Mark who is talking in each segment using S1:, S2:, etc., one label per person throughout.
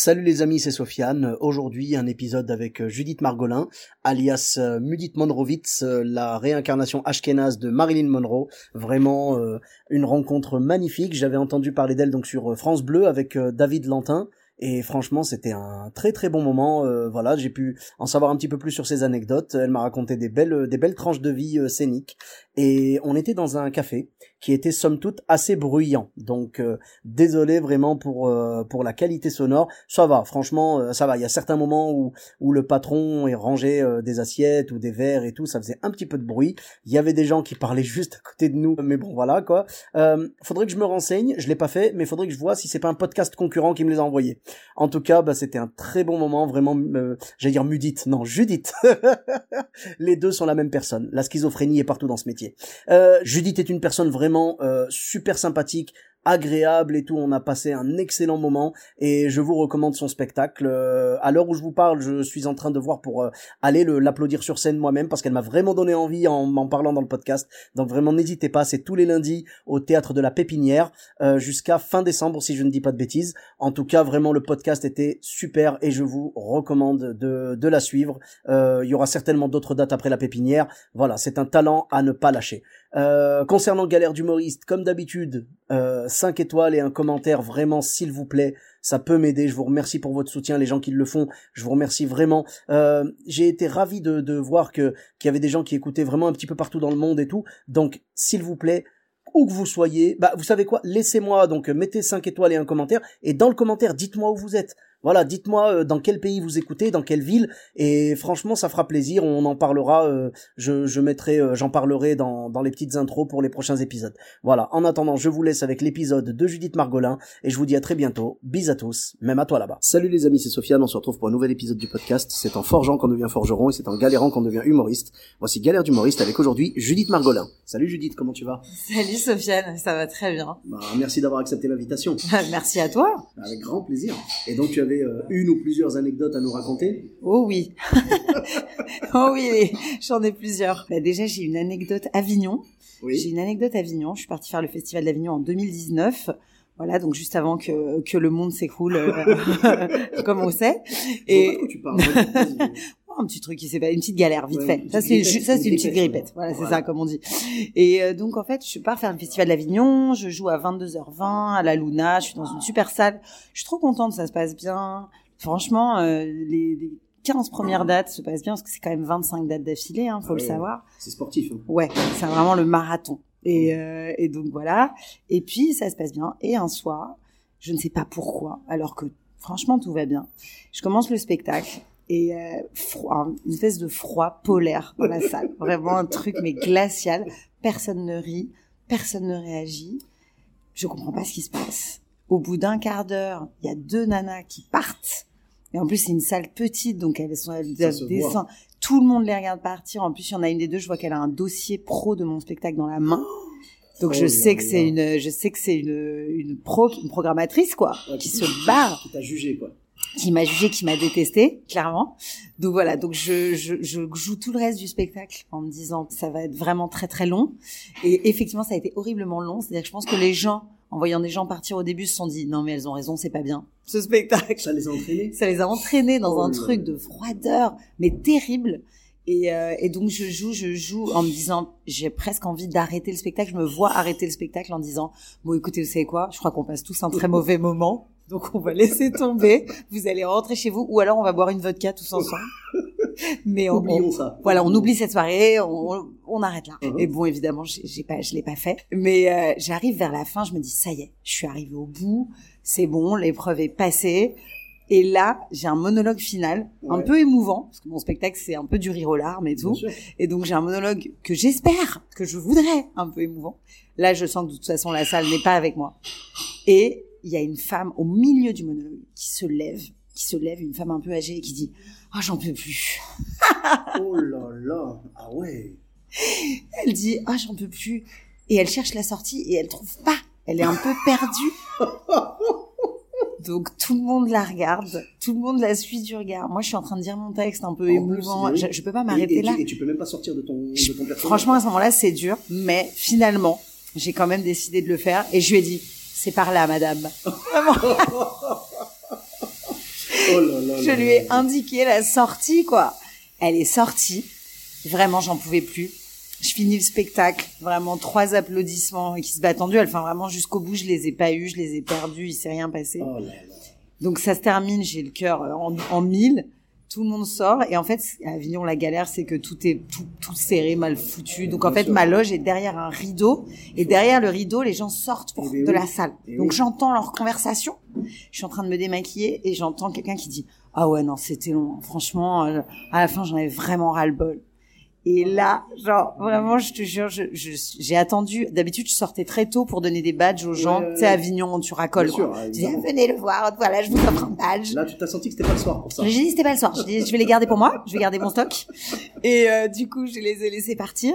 S1: Salut les amis, c'est Sofiane. Aujourd'hui, un épisode avec euh, Judith Margolin, alias euh, Mudith Monrovitz, euh, la réincarnation ashkénaze de Marilyn Monroe. Vraiment une rencontre magnifique. J'avais entendu parler d'elle donc sur France Bleu avec David Lantin. Et franchement, c'était un très très bon moment. Voilà, j'ai pu en savoir un petit peu plus sur ses anecdotes. Elle m'a raconté des belles des belles tranches de vie scéniques. Et on était dans un café qui était somme toute assez bruyant. Donc euh, désolé vraiment pour euh, pour la qualité sonore. Ça va, franchement, euh, ça va. Il y a certains moments où où le patron est rangé euh, des assiettes ou des verres et tout, ça faisait un petit peu de bruit. Il y avait des gens qui parlaient juste à côté de nous, mais bon voilà quoi. Euh, faudrait que je me renseigne. Je l'ai pas fait, mais faudrait que je vois si c'est pas un podcast concurrent qui me les a envoyés. En tout cas, bah, c'était un très bon moment, vraiment. Euh, J'allais dire Mudite, non Judith. les deux sont la même personne. La schizophrénie est partout dans ce métier. Judith est une personne vraiment euh, super sympathique, agréable et tout. On a passé un excellent moment et je vous recommande son spectacle. Euh, à l'heure où je vous parle, je suis en train de voir pour euh, aller le- l'applaudir sur scène moi-même parce qu'elle m'a vraiment donné envie en m'en parlant dans le podcast. Donc vraiment n'hésitez pas, c'est tous les lundis au théâtre de la Pépinière euh, jusqu'à fin décembre si je ne dis pas de bêtises. En tout cas, vraiment le podcast était super et je vous recommande de, de la suivre. Euh, il y aura certainement d'autres dates après la Pépinière. Voilà, c'est un talent à ne pas lâcher. Euh, concernant Galère d'humoriste, comme d'habitude, euh, 5 étoiles et un commentaire vraiment s'il vous plaît, ça peut m'aider. Je vous remercie pour votre soutien, les gens qui le font. Je vous remercie vraiment. Euh, J'ai été ravi de, de voir que qu'il y avait des gens qui écoutaient vraiment un petit peu partout dans le monde et tout. Donc, s'il vous plaît, où que vous soyez, bah vous savez quoi, laissez-moi donc mettez 5 étoiles et un commentaire et dans le commentaire dites-moi où vous êtes. Voilà, dites-moi euh, dans quel pays vous écoutez, dans quelle ville et franchement ça fera plaisir, on en parlera euh, je je mettrai euh, j'en parlerai dans dans les petites intros pour les prochains épisodes. Voilà, en attendant, je vous laisse avec l'épisode de Judith Margolin et je vous dis à très bientôt. Bis à tous, même à toi là-bas. Salut les amis, c'est Sofiane, on se retrouve pour un nouvel épisode du podcast. C'est en forgeant qu'on devient forgeron et c'est en galérant qu'on devient humoriste. Voici Galère d'humoriste avec aujourd'hui Judith Margolin. Salut Judith, comment tu vas?
S2: Salut Sofiane, ça va très bien.
S1: bah, merci d'avoir accepté l'invitation.
S2: Merci à toi.
S1: Avec grand plaisir. Et donc tu avais euh, une ou plusieurs anecdotes à nous raconter?
S2: Oh oui. oh oui, j'en ai plusieurs. Bah, déjà, j'ai une anecdote Avignon. J'ai une anecdote Avignon. Je suis partie faire le festival d'Avignon en 2019. Voilà, donc juste avant que, que le monde s'écroule, euh, comme on sait.
S1: Et
S2: Et
S1: tu parles.
S2: Un petit truc qui s'est pas une petite galère vite
S1: Ouais,
S2: fait.
S1: une
S2: Ça c'est
S1: grippette,
S2: ça c'est
S1: une
S2: une petite
S1: grippette.
S2: Voilà, c'est ça comme on dit. Et euh, donc en fait, je pars faire le festival d'Avignon, je joue à 22h20 à la Luna, je suis dans une super salle. Je suis trop contente, ça se passe bien. Franchement, euh, les, les 15 premières dates se passent bien parce que c'est quand même 25 dates d'affilée, hein, faut
S1: Ah
S2: le savoir.
S1: C'est sportif. hein.
S2: Ouais, c'est vraiment le marathon. Et, euh, et donc voilà. Et puis ça se passe bien. Et un soir, je ne sais pas pourquoi, alors que franchement tout va bien. Je commence le spectacle et euh, froid, une espèce de froid polaire dans la salle. Vraiment un truc mais glacial. Personne ne rit, personne ne réagit. Je comprends pas ce qui se passe. Au bout d'un quart d'heure, il y a deux nanas qui partent. Et en plus, c'est une salle petite, donc elles sont, elles descendre. Tout le monde les regarde partir. En plus, il y en a une des deux, je vois qu'elle a un dossier pro de mon spectacle dans la main. Donc
S1: Oh
S2: je
S1: là
S2: sais que c'est une, je sais que c'est une, une pro, une programmatrice quoi,
S1: Ouais,
S2: qui se barre,
S1: Qui t'a jugé, quoi.
S2: Qui m'a jugé, qui m'a détesté, clairement. Donc voilà, donc je, je, je joue tout le reste du spectacle en me disant que ça va être vraiment très très long. Et effectivement, ça a été horriblement long. C'est-à-dire que je pense que les gens, en voyant des gens partir au début, se sont dit non mais elles ont raison, c'est pas bien ce spectacle.
S1: Ça les a entraînés?
S2: Ça les a entraînés dans
S1: Oh
S2: un
S1: là
S2: truc de froideur, mais terrible. Et, euh, et donc je joue, je joue en me disant, j'ai presque envie d'arrêter le spectacle. Je me vois arrêter le spectacle en disant, bon écoutez, vous savez quoi? Je crois qu'on passe tous un très mauvais moment, donc on va laisser tomber. Vous allez rentrer chez vous, ou alors on va boire une vodka tous ensemble. Mais on,
S1: Oublions
S2: on-
S1: ça.
S2: voilà, on oublie cette soirée, on, on arrête là.
S1: Mhm.
S2: Et bon, évidemment, j'ai pas, je l'ai pas fait. Mais euh, j'arrive vers la fin, je me dis ça y est, je suis arrivée au bout, c'est bon, l'épreuve est passée. Et là, j'ai un monologue final, un peu émouvant, parce que mon spectacle c'est un peu du rire aux larmes et tout. Et donc j'ai un monologue que j'espère, que je voudrais un peu émouvant. Là, je sens que de toute façon la salle n'est pas avec moi. Et il y a une femme au milieu du monologue qui se lève, qui se lève, une femme un peu âgée qui dit "Ah, j'en peux plus."
S1: Oh là là, ah ouais.
S2: Elle dit "Ah, j'en peux plus." Et elle cherche la sortie et elle trouve pas. Elle est un peu perdue. Donc tout le monde la regarde, tout le monde la suit du regard. Moi, je suis en train de dire mon texte un peu
S1: En
S2: émouvant.
S1: plus,
S2: Je,
S1: oui.
S2: je peux pas m'arrêter là.
S1: Tu, et tu peux même pas sortir de ton, de ton personnage.
S2: Franchement, à ce moment-là, c'est dur, mais finalement, j'ai quand même décidé de le faire et je lui ai dit, c'est par là, madame. Vraiment,
S1: Oh là là
S2: je lui ai
S1: là.
S2: indiqué la sortie, quoi. Elle est sortie. Vraiment, j'en pouvais plus. Je finis le spectacle, vraiment trois applaudissements qui se battent en duel. Enfin, vraiment, jusqu'au bout, je les ai pas eus, je les ai perdus, il s'est rien passé.
S1: Oh.
S2: Donc ça se termine, j'ai le cœur en, en mille, tout le monde sort et en fait à Avignon la galère c'est que tout est tout, tout serré, mal foutu. Donc en fait ma loge est derrière un rideau et derrière le rideau les gens sortent pour,
S1: Eh ben
S2: de la salle.
S1: Eh
S2: Donc j'entends leur conversation. Je suis en train de me démaquiller et j'entends quelqu'un qui dit ah ouais non c'était long. Franchement euh, à la fin j'en avais vraiment ras le bol. Et là, genre, vraiment, je te jure, je, je- j'ai attendu. D'habitude, je sortais très tôt pour donner des badges aux gens. Tu sais. Avignon, tu racoles.
S1: Bien sûr,
S2: quoi. dis, venez le voir, voilà, je vous offre un badge.
S1: Là, tu t'as senti que c'était pas le soir pour ça.
S2: J'ai dit c'était pas le soir. J'ai dit je vais les garder pour moi, je vais garder mon stock. Et euh, du coup je les ai laissés partir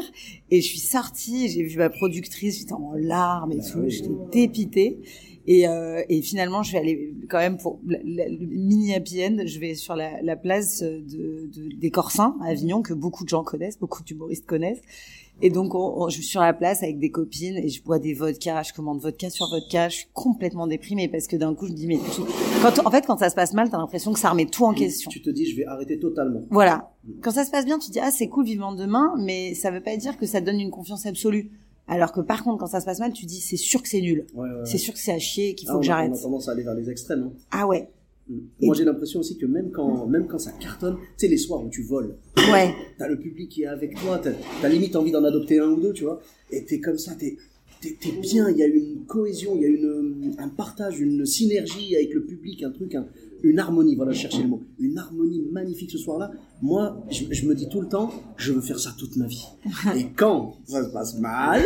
S2: et je suis sortie. J'ai vu ma productrice, j'étais en larmes et tout,
S1: oui.
S2: j'étais dépitée. Et, euh, et finalement je vais aller quand même pour la- la- le mini happy end. Je vais sur la, la place de, de- des Corsins à Avignon que beaucoup de gens connaissent, beaucoup d'humoristes connaissent. Et donc, on- on- je suis sur la place avec des copines et je bois des vodkas, je commande vodka sur vodka, je suis complètement déprimée parce que d'un coup, je me dis, mais tout... quand, en fait, quand ça se passe mal, t'as l'impression que ça remet tout en question.
S1: Tu te dis, je vais arrêter totalement.
S2: Voilà. Quand ça se passe bien, tu te dis, ah, c'est cool, vivement demain, mais ça veut pas dire que ça donne une confiance absolue. Alors que par contre, quand ça se passe mal, tu dis, c'est sûr que c'est nul.
S1: Ouais, ouais, ouais.
S2: C'est sûr que c'est à chier, qu'il
S1: Ah,
S2: faut
S1: on
S2: que j'arrête.
S1: On a tendance à aller vers les extrêmes. hein.
S2: Ah ouais.
S1: Mm. Moi, j'ai l'impression aussi que même quand, même quand ça cartonne, tu sais, les soirs où tu voles,
S2: Ouais.
S1: t'as le public qui est avec toi, t'as as limite envie d'en adopter un ou deux, tu vois, et t'es comme ça, t'es t'es- bien, il y a une cohésion, il y a une, un partage, une synergie avec le public, un truc, un- une harmonie, voilà, je cherchais le mot, une harmonie magnifique ce soir-là. Moi, je, je me dis tout le temps, je veux faire ça toute ma vie. Et quand ça se passe mal,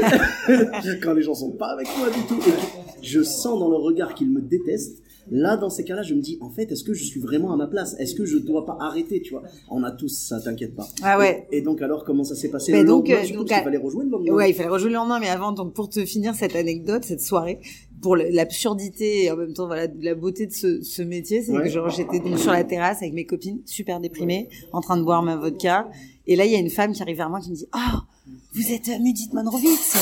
S1: quand les gens sont pas avec moi du tout, et je sens dans leur regard qu'ils me détestent, Là, dans ces cas-là, je me dis, en fait, est-ce que je suis vraiment à ma place? Est-ce que je dois pas arrêter, tu vois? On a tous ça, t'inquiète pas.
S2: Ah ouais.
S1: Et, et donc, alors, comment ça s'est passé?
S2: Mais
S1: le
S2: donc,
S1: lendemain
S2: euh, donc, à-
S1: fallait rejouer le lendemain.
S2: Ouais, il fallait rejouer le lendemain, mais avant, donc pour te finir cette anecdote, cette soirée, pour l'absurdité et en même temps voilà la beauté de ce, ce métier, c'est
S1: Ouais.
S2: que genre j'étais donc sur la terrasse avec mes copines, super déprimées, en train de boire ma vodka, et là il y a une femme qui arrive vers moi qui me dit ah vous êtes euh, Mudit Monrovitz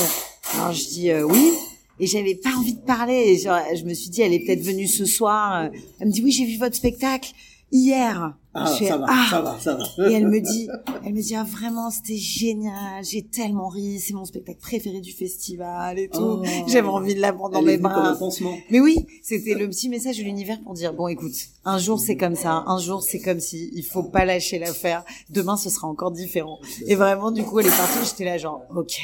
S2: Alors je dis euh, oui. Et j'avais pas envie de parler. Et genre, je me suis dit, elle est peut-être venue ce soir. Elle me dit, oui, j'ai vu votre spectacle hier.
S1: Ah,
S2: Je fais,
S1: ça va,
S2: Ah.
S1: ça va, ça va.
S2: Et elle me dit, elle me dit, ah, vraiment, c'était génial, j'ai tellement ri, c'est mon spectacle préféré du festival et tout.
S1: Oh.
S2: J'avais envie de la prendre dans mes bras. Mais oui, c'était le petit message de l'univers pour dire, bon, écoute, un jour c'est comme ça, un jour c'est comme si, il faut pas lâcher l'affaire, demain ce sera encore différent. Et vraiment, du coup, elle est partie, j'étais là genre, ok,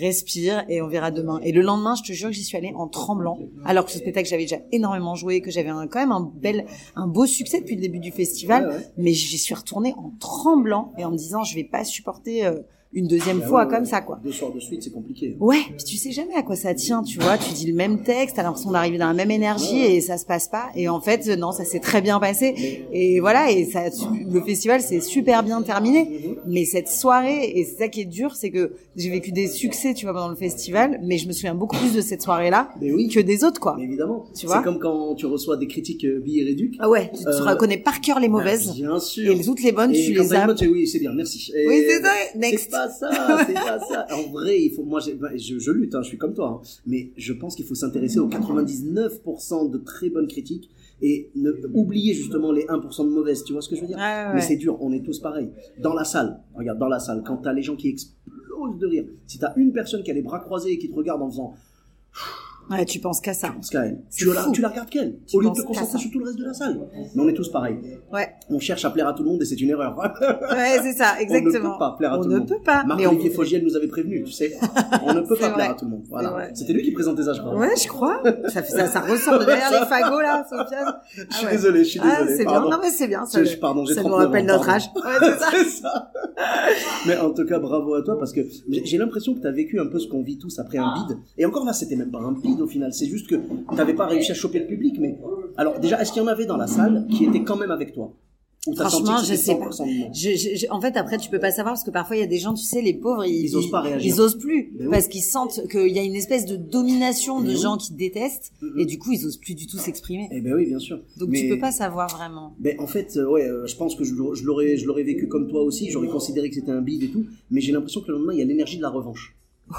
S2: respire et on verra demain. Et le lendemain, je te jure que j'y suis allée en tremblant, alors que ce spectacle j'avais déjà énormément joué, que j'avais quand même un bel, un beau succès depuis le début du festival,
S1: Ouais, ouais.
S2: mais j'y suis retournée en tremblant et en me disant, je vais pas supporter euh, une deuxième
S1: Bah
S2: fois
S1: ouais,
S2: comme
S1: ouais.
S2: ça, quoi.
S1: Deux soirs de suite, c'est compliqué.
S2: Ouais, puis tu sais jamais à quoi ça tient, tu vois. Tu dis le même texte, t'as l'impression d'arriver dans la même énergie et ça se passe pas. Et en fait, non, ça s'est très bien passé. Et voilà, et ça, le festival s'est super bien terminé. Mais cette soirée, et c'est ça qui est dur, c'est que j'ai vécu des succès, tu vois, pendant le festival, mais je me souviens beaucoup plus de cette soirée-là
S1: oui.
S2: que des autres, quoi.
S1: Mais évidemment.
S2: Tu vois
S1: C'est comme quand tu reçois des critiques euh, billets.
S2: Ah ouais, tu, tu
S1: Euh,
S2: reconnais par cœur les mauvaises.
S1: Bien sûr.
S2: Et toutes les bonnes,
S1: Et
S2: tu les as.
S1: oui, c'est bien, merci. Et
S2: Oui, c'est ça, next.
S1: Pas ça, c'est pas ça. En vrai, il faut, moi, bah, je, je lutte, hein, je suis comme toi, hein. mais je pense qu'il faut s'intéresser aux 99% de très bonnes critiques et ne, oublier justement les 1% de mauvaises. Tu vois ce que je veux dire?
S2: Ouais,
S1: Mais c'est dur, on est tous pareils. Dans la salle, regarde, dans la salle, quand t'as les gens qui explosent de rire, si t'as une personne qui a les bras croisés et qui te regarde en faisant
S2: Ouais, tu penses qu'à ça.
S1: qu'à elle. Tu la, tu la regardes qu'elle, au lieu de
S2: penses
S1: te concentrer sur tout le reste de la salle. Mais on est tous pareils.
S2: Ouais.
S1: On cherche à plaire à tout le monde et c'est une erreur.
S2: Ouais, c'est ça, exactement.
S1: On ne peut pas plaire à
S2: On
S1: tout
S2: ne
S1: le monde.
S2: peut pas, mais on
S1: Marc-Olivier
S2: peut-
S1: Fogiel nous avait prévenu, tu sais. On ne peut pas
S2: vrai.
S1: plaire à tout le monde. Voilà. C'était lui qui présentait ça, je crois.
S2: Ouais, je crois. Ça, ça, ça ressort de derrière les fagots, là, Sofiane.
S1: Je suis désolé, je suis
S2: Ah,
S1: désolé,
S2: c'est bien. Non, mais c'est bien. Ça,
S1: Je- pardon, j'ai
S2: ça nous
S1: 39
S2: rappelle notre âge. Ouais, c'est ça.
S1: Mais en tout cas, bravo à toi parce que j'ai j'ai l'impression que tu as vécu un peu ce qu'on vit tous après un bide. Et encore là, c'était même pas un bide. Au final. C'est juste que t'avais pas réussi à choper le public. Mais alors déjà, est-ce qu'il y en avait dans la salle qui étaient quand même avec toi?
S2: Franchement, je sais pas.
S1: 100% de monde
S2: Je, je- je- en fait, après, tu peux pas savoir parce que parfois il y a des gens, tu sais, les pauvres, ils,
S1: Ils osent pas réagir.
S2: Ils osent plus
S1: oui.
S2: parce qu'ils sentent qu'il y a une espèce de domination de
S1: oui.
S2: gens qui détestent et du coup, ils osent plus du tout s'exprimer.
S1: Eh ben oui, bien sûr.
S2: Donc
S1: Mais-
S2: tu peux pas savoir vraiment.
S1: Ben, en fait, euh, ouais, euh, je pense que je, l'aurais- je l'aurais, je l'aurais vécu comme toi aussi. J'aurais considéré que c'était un bide et tout. Mais j'ai l'impression que le lendemain, il y a l'énergie de la revanche.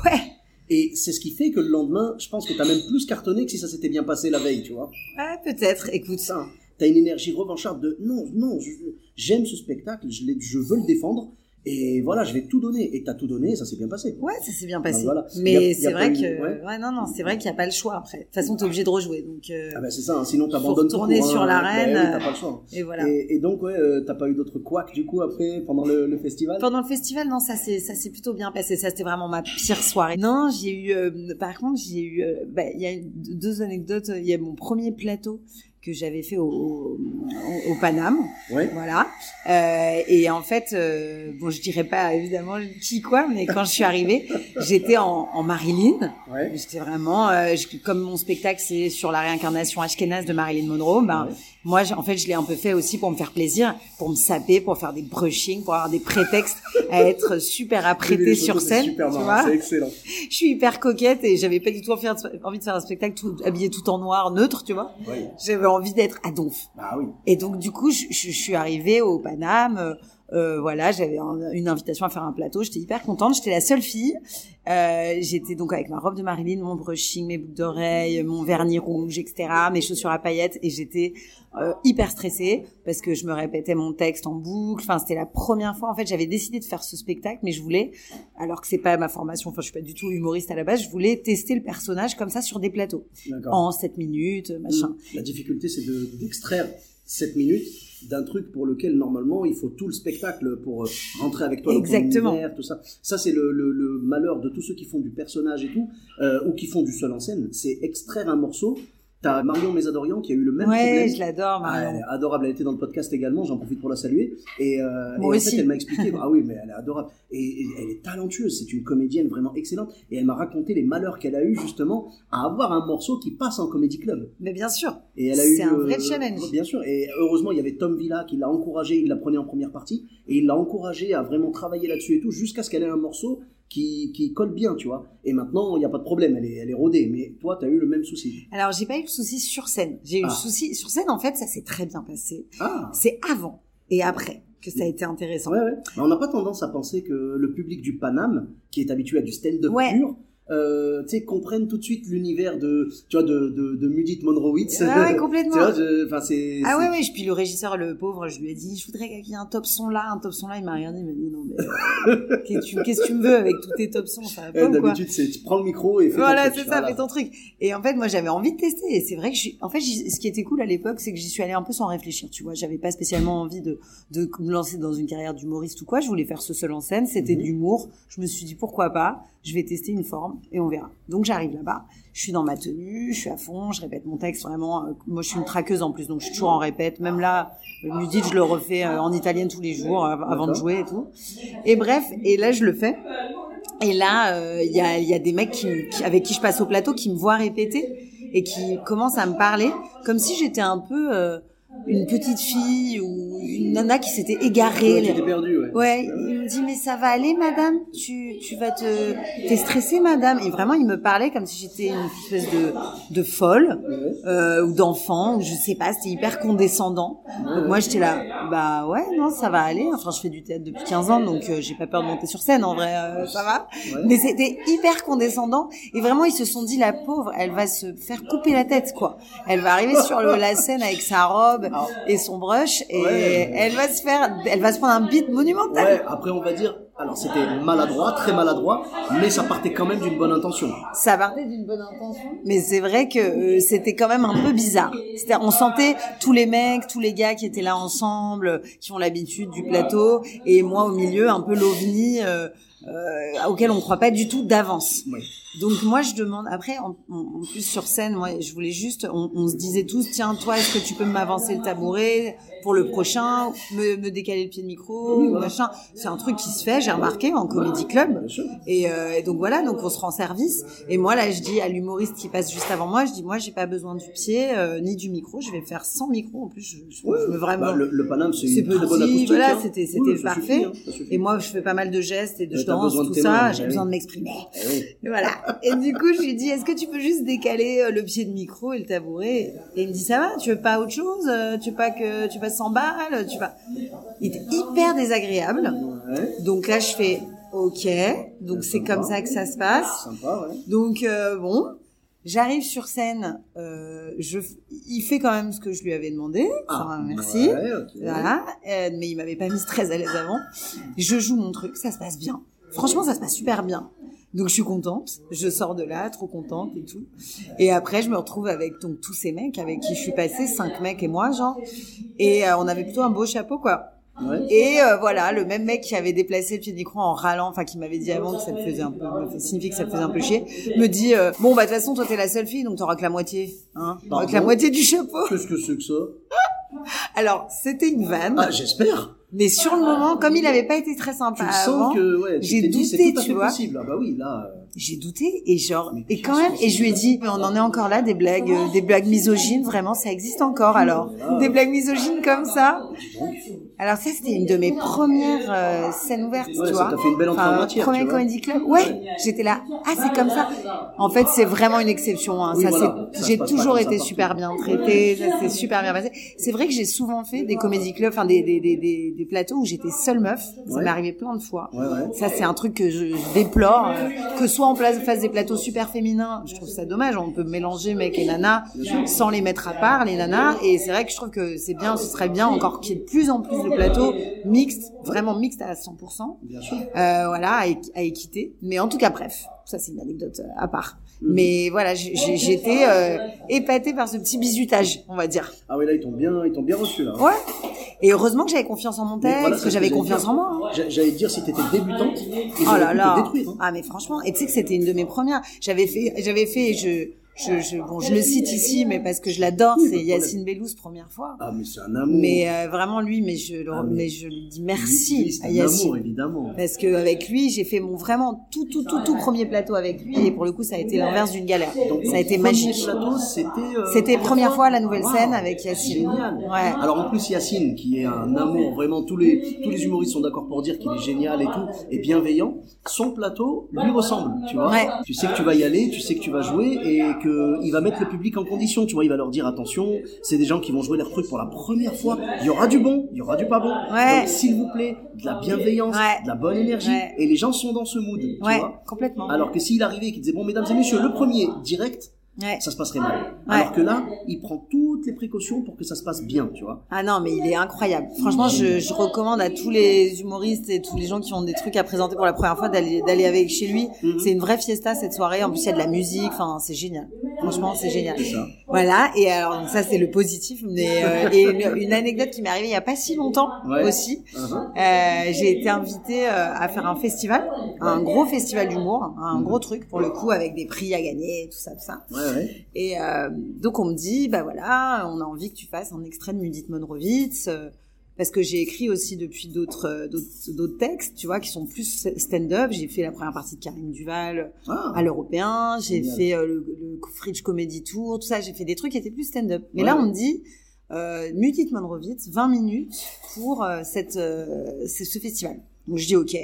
S2: Ouais.
S1: Et c'est ce qui fait que le lendemain, je pense que t'as même plus cartonné que si ça s'était bien passé la veille, tu vois.
S2: Ouais, peut-être. Écoute,
S1: Ça, t'as une énergie revancharde de non, non, j'aime ce spectacle, je, je veux le défendre. Et voilà, je vais tout donner. Et t'as tout donné, et ça s'est bien passé.
S2: ouais, ça s'est bien passé.
S1: Ben voilà.
S2: Mais c'est vrai que,
S1: ouais.
S2: ouais. non, non, c'est vrai qu'il y a pas le choix après. De toute façon, t'es obligé de rejouer. Donc, euh,
S1: Ah ben c'est ça, hein, sinon t'abandonnes tout
S2: retourner
S1: court,
S2: sur
S1: hein.
S2: l'arène,
S1: Ben t'as pas le choix.
S2: et voilà.
S1: Et, et donc, ouais, euh, t'as pas eu d'autres couacs du coup après, pendant le, le festival?
S2: Pendant le festival, non, ça s'est ça s'est plutôt bien passé. Ça c'était vraiment ma pire soirée. Non, j'ai eu, euh, par contre, j'ai eu, euh, bah, il y a deux anecdotes. Il y a mon premier plateau que j'avais fait au, au, au Paname,
S1: Ouais.
S2: voilà. Euh, et en fait, euh, bon, je dirais pas évidemment qui quoi, mais quand je suis arrivée, j'étais en, en Marilyn.
S1: Ouais.
S2: J'étais vraiment, euh, je- comme mon spectacle c'est sur la réincarnation ashkénaze de Marilyn Monroe, ben
S1: Ouais.
S2: Moi en fait je l'ai un peu fait aussi pour me faire plaisir, pour me saper, pour faire des brushings, pour avoir des prétextes à être super apprêtée sur scène,
S1: Super
S2: tu
S1: marrant,
S2: vois.
S1: c'est excellent.
S2: Je suis hyper coquette et j'avais pas du tout envie de, faire un spectacle tout, habillé tout en noir, neutre, tu vois.
S1: Oui.
S2: J'avais envie d'être à donf.
S1: Bah oui.
S2: Et donc du coup, je, je- je suis arrivée au Paname. Euh, voilà, j'avais un- une invitation à faire un plateau. J'étais hyper contente. J'étais la seule fille. Euh, j'étais donc avec ma robe de Marilyn, mon brushing, mes boucles d'oreilles, mon vernis rouge, etc., mes chaussures à paillettes. Et j'étais euh, hyper stressée parce que je me répétais mon texte en boucle. Enfin, c'était la première fois. En fait, j'avais décidé de faire ce spectacle, mais je voulais, alors que c'est pas ma formation. Enfin, je suis pas du tout humoriste à la base. Je voulais tester le personnage comme ça sur des plateaux en 7 minutes, machin.
S1: La difficulté, c'est de- d'extraire 7 minutes d'un truc pour lequel normalement il faut tout le spectacle pour euh, rentrer avec toi dans ton
S2: Exactement.
S1: tout ça. Ça c'est le, le- le malheur de tous ceux qui font du personnage et tout, euh, ou qui font du seul en scène, c'est extraire un morceau. T'as Marion Mésadorian qui a eu le même
S2: Ouais,
S1: problème.
S2: je l'adore,
S1: Ah, elle
S2: Marion.
S1: est adorable, elle était dans le podcast également, j'en profite pour la saluer. Et, euh,
S2: Moi
S1: et
S2: aussi.
S1: en fait, elle m'a expliqué, ah oui, mais elle est adorable. Et, et elle est talentueuse, c'est une comédienne vraiment excellente. Et elle m'a raconté les malheurs qu'elle a eu justement à avoir un morceau qui passe en comédie club.
S2: Mais bien sûr.
S1: Et elle a eu
S2: C'est un vrai
S1: euh,
S2: challenge.
S1: Bien sûr. Et heureusement, il y avait Tom Villa qui l'a encouragé, il la prenait en première partie, et il l'a encouragé à vraiment travailler là-dessus et tout, jusqu'à ce qu'elle ait un morceau qui, qui colle bien, tu vois. Et maintenant, il n'y a pas de problème, elle est, elle est rodée. Mais toi, tu as eu le même souci.
S2: Alors, j'ai pas eu de souci sur scène. J'ai eu
S1: Ah.
S2: le souci sur scène. En fait, ça s'est très bien passé.
S1: Ah
S2: C'est avant et après que ça a été intéressant.
S1: Ouais, ouais. Mais on n'a pas tendance à penser que le public du Paname, qui est habitué à du stand-up
S2: Ouais.
S1: pur, euh, tu sais, comprenne tout de suite l'univers de, tu vois, de, de, de Judith Monrowitz.
S2: Ah ouais, complètement.
S1: tu vois, je- enfin, c'est.
S2: Ah ouais, ouais. Puis le régisseur, le pauvre, je lui ai dit, je voudrais qu'il y ait un top son là, un top son là. Il m'a regardé, il m'a dit, non, mais qu'est-ce que tu- qu'est-ce que tu me veux avec tous tes top sons Ça va
S1: Eh,
S2: pas quoi?
S1: D'habitude, c'est tu prends le micro et fais ton
S2: Voilà,
S1: truc,
S2: c'est ça,
S1: voilà.
S2: fais ton truc. Et en fait, moi, j'avais envie de tester. Et c'est vrai que je en fait, ce qui était cool à l'époque, c'est que j'y suis allée un peu sans réfléchir. Tu vois, j'avais pas spécialement envie de, de me lancer dans une carrière d'humoriste ou quoi. Je voulais faire ce seul en scène. C'était
S1: Mhm.
S2: de l'humour. Je me suis dit, pourquoi pas? Je vais tester une forme et on verra. Donc, j'arrive là-bas. Je suis dans ma tenue, je suis à fond, je répète mon texte vraiment. euh, Moi, je suis une traqueuse en plus, donc je suis toujours en répète. Même là, le Nudit, je le refais euh, en italienne tous les jours euh, avant de jouer et tout. Et bref, et là, je le fais. Et là, euh, il y, a, y a des mecs qui, qui- avec qui je passe au plateau qui me voient répéter et qui commencent à me parler comme si j'étais un peu une petite fille ou une nana qui s'était égarée.
S1: Ouais, tu t'es perdu, ouais.
S2: Ouais, dit mais ça va aller madame, tu tu vas te t'es stressée madame? Et vraiment il me parlait comme si j'étais une espèce de de folle euh, ou d'enfant ou je sais pas, c'était hyper condescendant. Donc moi j'étais là bah ouais non ça va aller. Enfin je fais du théâtre depuis 15 ans donc euh, j'ai pas peur de monter sur scène en vrai euh, ça va. Mais c'était hyper condescendant et vraiment ils se sont dit la pauvre elle va se faire couper la tête quoi. Elle va arriver sur le- la scène avec sa robe et son brush et
S1: Ouais.
S2: elle va se faire elle va se prendre un beat monumental.
S1: Ouais, après on va dire, alors c'était maladroit, très maladroit, mais ça partait quand même d'une bonne intention.
S2: Ça partait d'une bonne intention. Mais c'est vrai que euh, c'était quand même un peu bizarre. C'était, on sentait tous les mecs, tous les gars qui étaient là ensemble, qui ont l'habitude du plateau, et moi au milieu, un peu l'ovni euh, euh, auquel on croit pas du tout d'avance.
S1: Oui.
S2: Donc moi je demande après en, plus sur scène moi je voulais juste on, on se disait tous tiens toi est-ce que tu peux m'avancer le tabouret pour le prochain me, me décaler le pied de micro
S1: Oui, voilà.
S2: machin c'est un truc qui se fait j'ai remarqué en comédie club et, euh, et donc voilà donc on se rend service et moi là je dis à l'humoriste qui passe juste avant moi je dis moi j'ai pas besoin du pied euh, ni du micro je vais faire sans micro en plus je, je, veux vraiment
S1: bah, le, le Paname, c'est une très bonne acoustique.
S2: voilà,
S1: hein.
S2: c'était c'était
S1: Oui,
S2: parfait.
S1: suffit, hein,
S2: et moi, je fais pas mal de gestes et de danse, tout ça. J'ai
S1: eh
S2: besoin de m'exprimer.
S1: Eh oui.
S2: Et voilà. Et du coup, je lui dis, est-ce que tu peux juste décaler euh, le pied de micro et le tabouret? Et il me dit, ça va, tu veux pas autre chose? Euh, Tu veux pas que tu passes 100 balles? Tu vas. Il était hyper désagréable.
S1: Ouais,
S2: Donc là, je fais, ok. Donc c'est comme ça que ça se passe.
S1: sympa, ouais.
S2: Donc euh, bon, j'arrive sur scène. Euh, je, il fait quand même ce que je lui avais demandé. Enfin, merci.
S1: Ah, Ouais, ok.
S2: Voilà, euh, mais il m'avait pas mis très à l'aise avant. Je joue mon truc, ça se passe bien. Franchement, ça se passe super bien. Donc je suis contente, je sors de là, trop contente et tout. Et après, je me retrouve avec donc tous ces mecs avec qui je suis passée, cinq mecs et moi, genre. Et euh, on avait plutôt un beau chapeau, quoi.
S1: Ouais.
S2: Et euh, voilà, le même mec qui avait déplacé le pied micro en râlant, enfin qui m'avait dit avant que ça te faisait un peu, me signifie que ça te faisait un peu chier, me dit euh, bon bah de toute façon toi t'es la seule fille donc t'auras que la moitié, hein, t'auras que la moitié du chapeau.
S1: Qu'est-ce que c'est que ça?
S2: Alors c'était une vanne.
S1: Ah, j'espère.
S2: Mais sur le moment, comme il avait pas été très sympa
S1: Tu
S2: avant,
S1: sens que, ouais, tu
S2: j'ai
S1: dit,
S2: douté,
S1: tout à
S2: tu
S1: fait
S2: vois.
S1: possible. Ah bah oui, là. euh,
S2: j'ai douté et genre
S1: Mais
S2: et quand même et je lui ai dit mais on en est encore là des blagues euh, des blagues misogynes vraiment ça existe encore alors des blagues misogynes comme ça alors ça c'était une de mes premières euh, scènes ouvertes
S1: Ouais,
S2: tu
S1: ça
S2: vois
S1: t'a fait une belle entrée en matière,
S2: premier comedy club ouais j'étais là ah c'est comme ça en fait c'est vraiment une exception hein.
S1: Oui,
S2: ça
S1: voilà. Ça
S2: j'ai toujours
S1: ça
S2: été super bien traitée ça s'est super bien passé c'est vrai que j'ai souvent fait des comédie clubs enfin des des, des des des plateaux où j'étais seule meuf ça
S1: Ouais.
S2: m'est arrivé plein de fois
S1: Ouais, ouais.
S2: ça, c'est un truc que je, je déplore. euh, que soit on place, fasse des plateaux super féminins, je trouve ça dommage. On peut mélanger mecs et nanas sans les mettre à part, les nanas. Et c'est vrai que je trouve que c'est bien, ce serait bien encore qu'il y ait de plus en plus de plateaux mixtes, vraiment mixtes à 100%.
S1: Bien sûr.
S2: Euh, voilà, à, équ- à équité. Mais en tout cas, bref, ça c'est une anecdote euh, à part.
S1: Mhm.
S2: Mais voilà, j'étais euh, épatée par ce petit bisutage, on va dire.
S1: Ah oui, là, ils t'ont bien, ils t'ont bien reçu, là.
S2: Ouais. Et heureusement que j'avais confiance en mon texte,
S1: voilà,
S2: que j'avais confiance en moi. hein.
S1: J'a- J'allais dire, si t'étais débutante, ils
S2: Oh là là.
S1: te détruire. hein.
S2: Ah mais franchement, et tu sais que c'était une de mes premières. J'avais fait, j'avais fait, je, je, je, bon, je le cite ici, mais parce que je l'adore, c'est. Yacine Bellous première fois.
S1: Ah, mais c'est un amour.
S2: Mais euh, vraiment lui, mais je, le-
S1: Ah, mais-
S2: mais je lui dis merci à Yacine.
S1: amour, évidemment.
S2: Parce que avec lui, j'ai fait mon vraiment tout, tout, tout, tout premier plateau avec lui, et pour le coup, ça a été l'inverse d'une galère.
S1: Donc,
S2: Ça a été magique.
S1: c'était. euh,
S2: C'était première fois la nouvelle scène avec Yacine.
S1: Génial.
S2: Ouais.
S1: Alors en plus Yacine, qui est un amour, vraiment tous les tous les humoristes sont d'accord pour dire qu'il est génial et tout, et bienveillant. Son plateau lui ressemble, tu vois.
S2: Ouais.
S1: Tu sais que tu vas y aller, tu sais que tu vas jouer et que il va mettre le public en condition. Tu vois, il va leur dire attention, c'est des gens qui vont jouer leur truc pour la première fois. Il y aura du bon, il y aura du pas bon.
S2: Ouais.
S1: Donc s'il vous plaît, de la bienveillance,
S2: Ouais.
S1: de la bonne énergie.
S2: Ouais.
S1: Et les gens sont dans ce mood, tu
S2: Ouais,
S1: vois.
S2: complètement.
S1: Alors que s'il arrivait et qu'il disait bon mesdames et messieurs, le premier direct,
S2: Ouais.
S1: ça se passerait mal.
S2: Ouais.
S1: Alors que là, il prend toutes les précautions pour que ça se passe bien, tu vois.
S2: Ah non, mais il est incroyable. Franchement, je, je recommande à tous les humoristes et tous les gens qui ont des trucs à présenter pour la première fois d'aller d'aller avec chez lui.
S1: Mhm.
S2: C'est une vraie fiesta cette soirée. En plus, il y a de la musique. Enfin, c'est génial. Franchement, c'est génial.
S1: C'est ça.
S2: Voilà. Et alors, ça, c'est le positif. Mais euh, et une, une anecdote qui m'est arrivée il y a pas si longtemps
S1: Ouais.
S2: aussi.
S1: Uh-huh.
S2: Euh, j'ai été invitée euh, à faire un festival, un gros festival d'humour, un gros truc pour le coup avec des prix à gagner, tout ça, tout ça.
S1: Ouais, ouais.
S2: Et euh, donc on me dit, bah voilà, on a envie que tu fasses un extrait de Judith Monrovitz, euh, parce que j'ai écrit aussi depuis d'autres euh, d'autres d'autres textes, tu vois, qui sont plus stand-up. J'ai fait la première partie de Karine Duval
S1: Ah.
S2: à l'Européen, j'ai fait euh, le, le Fridge Comedy Tour, tout ça, j'ai fait des trucs qui étaient plus stand-up. Mais
S1: Ouais.
S2: là on me dit, euh, Judith Monrovitz, 20 minutes pour euh, cette euh, ce ce festival. Donc je dis ok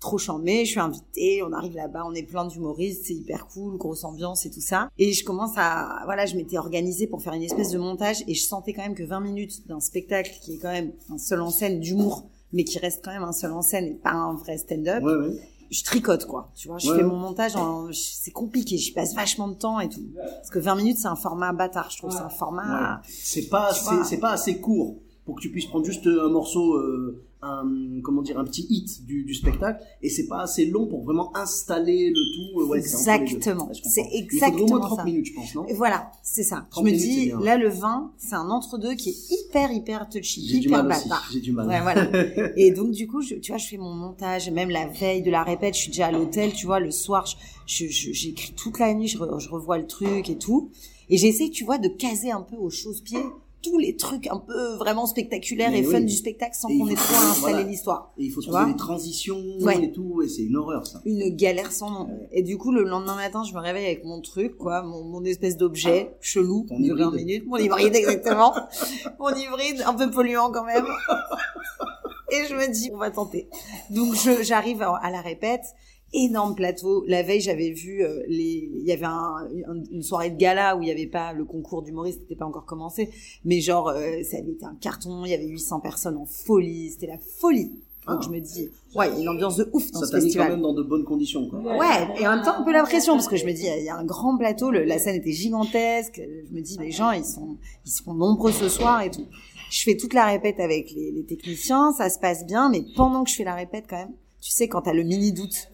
S2: trop charmé, je suis invitée, on arrive là-bas, on est plein d'humoristes, c'est hyper cool, grosse ambiance et tout ça. Et je commence à, voilà, je m'étais organisée pour faire une espèce de montage et je sentais quand même que 20 minutes d'un spectacle qui est quand même un seul en scène d'humour, mais qui reste quand même un seul en scène et pas un vrai stand-up,
S1: Ouais, ouais.
S2: je tricote quoi. Tu vois, je
S1: Ouais.
S2: fais mon montage, en, c'est compliqué, j'y passe vachement de temps et tout. Parce que 20 minutes c'est un format bâtard, je trouve, c'est un format.
S1: C'est pas, c'est pas assez court. Pour que tu puisses prendre juste un morceau, euh, un comment dire, un petit hit du, du spectacle, et c'est pas assez long pour vraiment installer le tout. euh, ouais, c'est.
S2: Exactement.
S1: Il au moins
S2: exactement
S1: 30
S2: ça.
S1: minutes, je pense, non
S2: Et voilà, c'est ça. Je
S1: 30
S2: me
S1: minutes,
S2: dis, là, le vin, c'est un entre-deux qui est hyper, hyper touchy,
S1: J'ai du
S2: hyper bâtard.
S1: J'ai du mal.
S2: Ouais, voilà. Et donc, du coup, je, tu vois, je fais mon montage, même la veille de la répète, je suis déjà à l'hôtel, tu vois, le soir, je, je- je- j'écris toute la nuit, je, re- je revois le truc et tout. Et j'essaie, tu vois, de caser un peu au chausse-pied tous les trucs un peu vraiment spectaculaires
S1: Mais
S2: et fun
S1: oui.
S2: du spectacle sans qu'on ait trop à installer
S1: voilà.
S2: l'histoire.
S1: Et il faut trouver
S2: vois
S1: les transitions
S2: Ouais.
S1: et tout, et c'est une horreur ça.
S2: Une galère sans nom. Et du coup, le lendemain matin, je me réveille avec mon truc, quoi, mon, mon espèce d'objet chelou,
S1: Ton hybride.
S2: 20 minutes. Mon hybride, exactement. mon hybride, un peu polluant quand même. Et je me dis, on va tenter. Donc, j'arrive à la répète. Énorme plateau. La veille, j'avais vu euh, les. Il y avait un- un- une soirée de gala où il n'y avait pas le concours d'humoriste, n'était pas encore commencé, mais genre euh, ça avait été un carton. Il y avait 800 personnes en folie. C'était la folie. Donc
S1: Ah.
S2: je me dis, ouais, il y a une ambiance de ouf dans
S1: Ça
S2: ce
S1: mis quand
S2: festival.
S1: même dans de bonnes conditions, quoi.
S2: Ouais, et en même temps un peu la pression parce que je me dis il y a un grand plateau, le- la scène était gigantesque. Je me dis les gens ils sont ils seront nombreux ce soir et tout. Je fais toute la répète avec les, les techniciens, ça se passe bien, mais pendant que je fais la répète quand même, tu sais quand t'as le mini doute,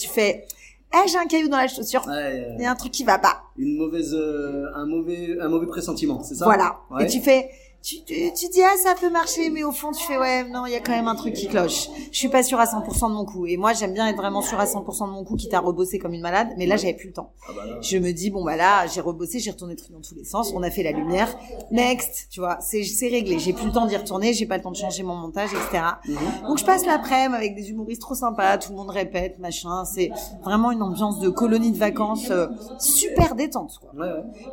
S2: tu fais ah j'ai un caillou dans la chaussure,
S1: Ouais,
S2: il y a un truc qui va pas.
S1: une mauvaise, euh, un mauvais, un mauvais pressentiment, c'est ça?
S2: Voilà.
S1: Ouais.
S2: Et tu fais, tu, tu, tu dis, ah, ça peut marcher, mais au fond, tu fais, ouais, non, il y a quand même un truc qui cloche. Je suis pas sûre à 100% de mon coup. Et moi, j'aime bien être vraiment sûre à 100% de mon coup, quitte à rebosser comme une malade. Mais là, j'avais plus le temps.
S1: Ah bah.
S2: Je me dis, bon, bah là, j'ai rebossé, j'ai retourné le truc dans tous les sens. On a fait la lumière. Next. Tu vois, c'est, c'est réglé. J'ai plus le temps d'y retourner. J'ai pas le temps de changer mon montage, etc.
S1: Mhm.
S2: Donc, je passe l'après-midi avec des humoristes trop sympas. Tout le monde répète, machin. C'est vraiment une ambiance de colonie de vacances euh, super détente, quoi.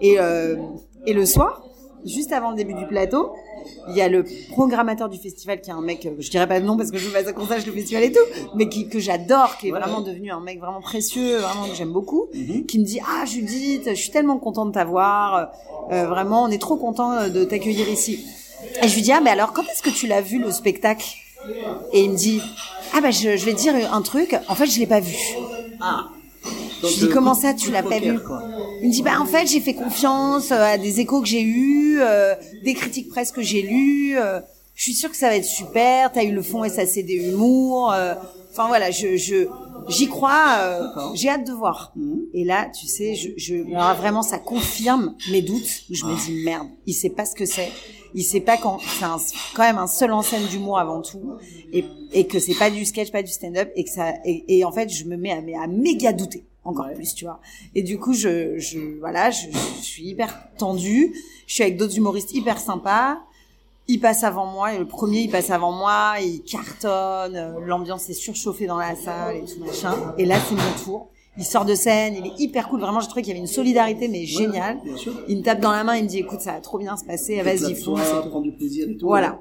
S2: Et, euh, et le soir, juste avant le début du plateau, il y a le programmateur du festival qui est un mec, euh, je dirais pas le nom parce que je veux pas qu'on sache le festival et tout, mais qui, que j'adore, qui est vraiment devenu un mec vraiment précieux, vraiment que j'aime beaucoup,
S1: Mhm.
S2: qui me dit ah Judith, je suis tellement content de t'avoir, euh, vraiment on est trop content euh, de t'accueillir ici. Et je lui dis ah mais alors quand est-ce que tu l'as vu le spectacle? Et il me dit ah bah je, je vais te dire un truc, en fait je l'ai pas vu.
S1: Ah. Donc,
S2: Je dis
S1: euh,
S2: comment
S1: coup-
S2: ça tu l'as pas vu
S1: quoi.
S2: Il me dit bah en fait j'ai fait confiance euh, à des échos que j'ai eus, euh, des critiques presse que j'ai lues. euh, je suis sûre que ça va être super. T'as eu le fond SACD humour. euh, Enfin voilà, je je j'y crois. euh, j'ai hâte de voir.
S1: Mhm.
S2: Et là, tu sais, je, je alors vraiment ça confirme mes doutes. Où je me dis merde, il sait pas ce que c'est. Il sait pas quand c'est quand même un seul en scène d'humour avant tout, et, et que c'est pas du sketch, pas du stand-up, et que ça et, et en fait je me mets à, à méga douter encore
S1: Ouais.
S2: plus, tu vois. Et du coup, je, je voilà, je, je suis hyper tendue. Je suis avec d'autres humoristes hyper sympas. Il passe avant moi, et le premier il passe avant moi, il cartonne, euh, l'ambiance est surchauffée dans la salle et tout machin. Et là c'est mon tour. Il sort de scène, il est hyper cool. Vraiment, j'ai trouvé qu'il y avait une solidarité mais géniale.
S1: Bien sûr.
S2: Il me tape dans la main, il me dit écoute, ça va trop bien se passer, vas-y fonce.
S1: prends du plaisir et tout.
S2: Voilà.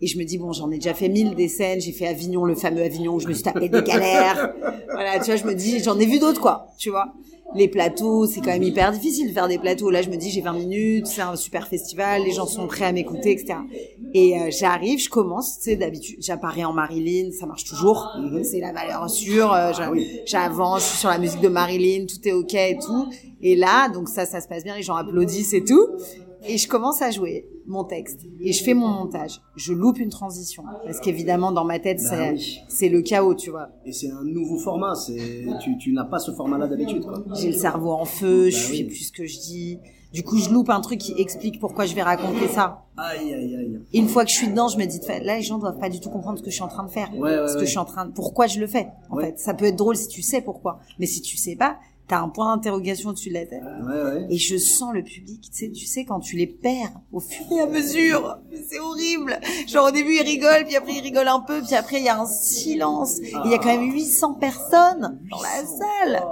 S2: Et je me dis, bon, j'en ai déjà fait mille des scènes. J'ai fait Avignon, le fameux Avignon où je me suis tapé des galères. voilà, tu vois, je me dis, j'en ai vu d'autres, quoi. Tu vois. Les plateaux, c'est quand même hyper difficile de faire des plateaux. Là, je me dis, j'ai 20 minutes, c'est un super festival, les gens sont prêts à m'écouter, etc. Et euh, j'arrive, je commence, tu sais, d'habitude, j'apparais en Marilyn, ça marche toujours. C'est la valeur sûre. euh. J'avance, je suis sur la musique de Marilyn, tout est ok et tout. Et là, donc ça, ça se passe bien, les gens applaudissent et tout. Et je commence à jouer mon texte et je fais mon montage. Je loupe une transition parce qu'évidemment dans ma tête
S1: Bah
S2: c'est
S1: oui.
S2: le chaos, tu vois.
S1: Et c'est un nouveau format. C'est tu, tu n'as pas ce format-là d'habitude.
S2: J'ai le cerveau en feu, je
S1: Bah
S2: sais
S1: oui.
S2: plus ce que je dis. Du coup, je loupe un truc qui explique pourquoi je vais raconter ça.
S1: Aïe, aïe, aïe.
S2: Et une fois que je suis dedans, je me dis là les gens doivent pas du tout comprendre ce que je suis en train de faire.
S1: Ouais, ouais,
S2: ce que je suis en train de pourquoi je le fais en fait. Ça peut être drôle si tu sais pourquoi, mais si tu sais pas, t'as un point d'interrogation au-dessus de la tête.
S1: Ouais, ouais.
S2: Et je sens le public, tu sais, tu sais quand tu les perds au fur et à mesure. C'est horrible. Genre au début ils rigolent, puis après ils rigolent un peu, puis après il y a un silence. Il y a quand même 800 personnes dans la salle.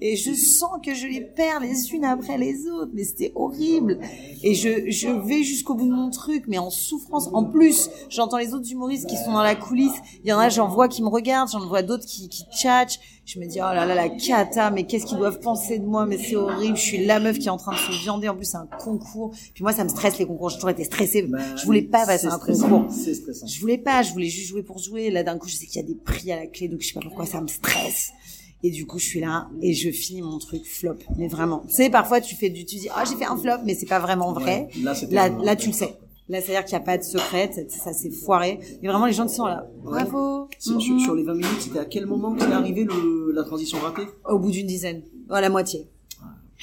S2: Et je sens que je les perds les unes après les autres. Mais c'était horrible. Et je, je vais jusqu'au bout de mon truc, mais en souffrance. En plus, j'entends les autres humoristes qui sont dans la coulisse. Il y en a, j'en vois qui me regardent, j'en vois d'autres qui, qui tchatchent. Je me dis, oh là là, la cata, mais qu'est-ce qu'ils doivent penser de moi? Mais c'est horrible. Je suis la meuf qui est en train de se viander. En plus, c'est un concours. Puis moi, ça me stresse les concours. J'ai toujours été stressée.
S1: Bah,
S2: je voulais pas passer un concours. Je voulais pas, je voulais juste jouer pour jouer. Là, d'un coup, je sais qu'il y a des prix à la clé, donc je sais pas pourquoi ça me stresse. Et du coup, je suis là et je finis mon truc flop. Mais vraiment. Tu sais, parfois, tu fais du, tu dis, oh, j'ai fait un flop, mais c'est pas vraiment vrai.
S1: Ouais, là,
S2: là, là, tu le sais. Là, c'est-à-dire qu'il n'y a pas de secret, ça, s'est foiré. Et vraiment, les gens qui sont là, bravo.
S1: Sur, sur-
S2: mhm.
S1: sur les 20 minutes, c'était à quel moment qu'il est arrivé le, la transition ratée?
S2: Au bout d'une dizaine, à la moitié.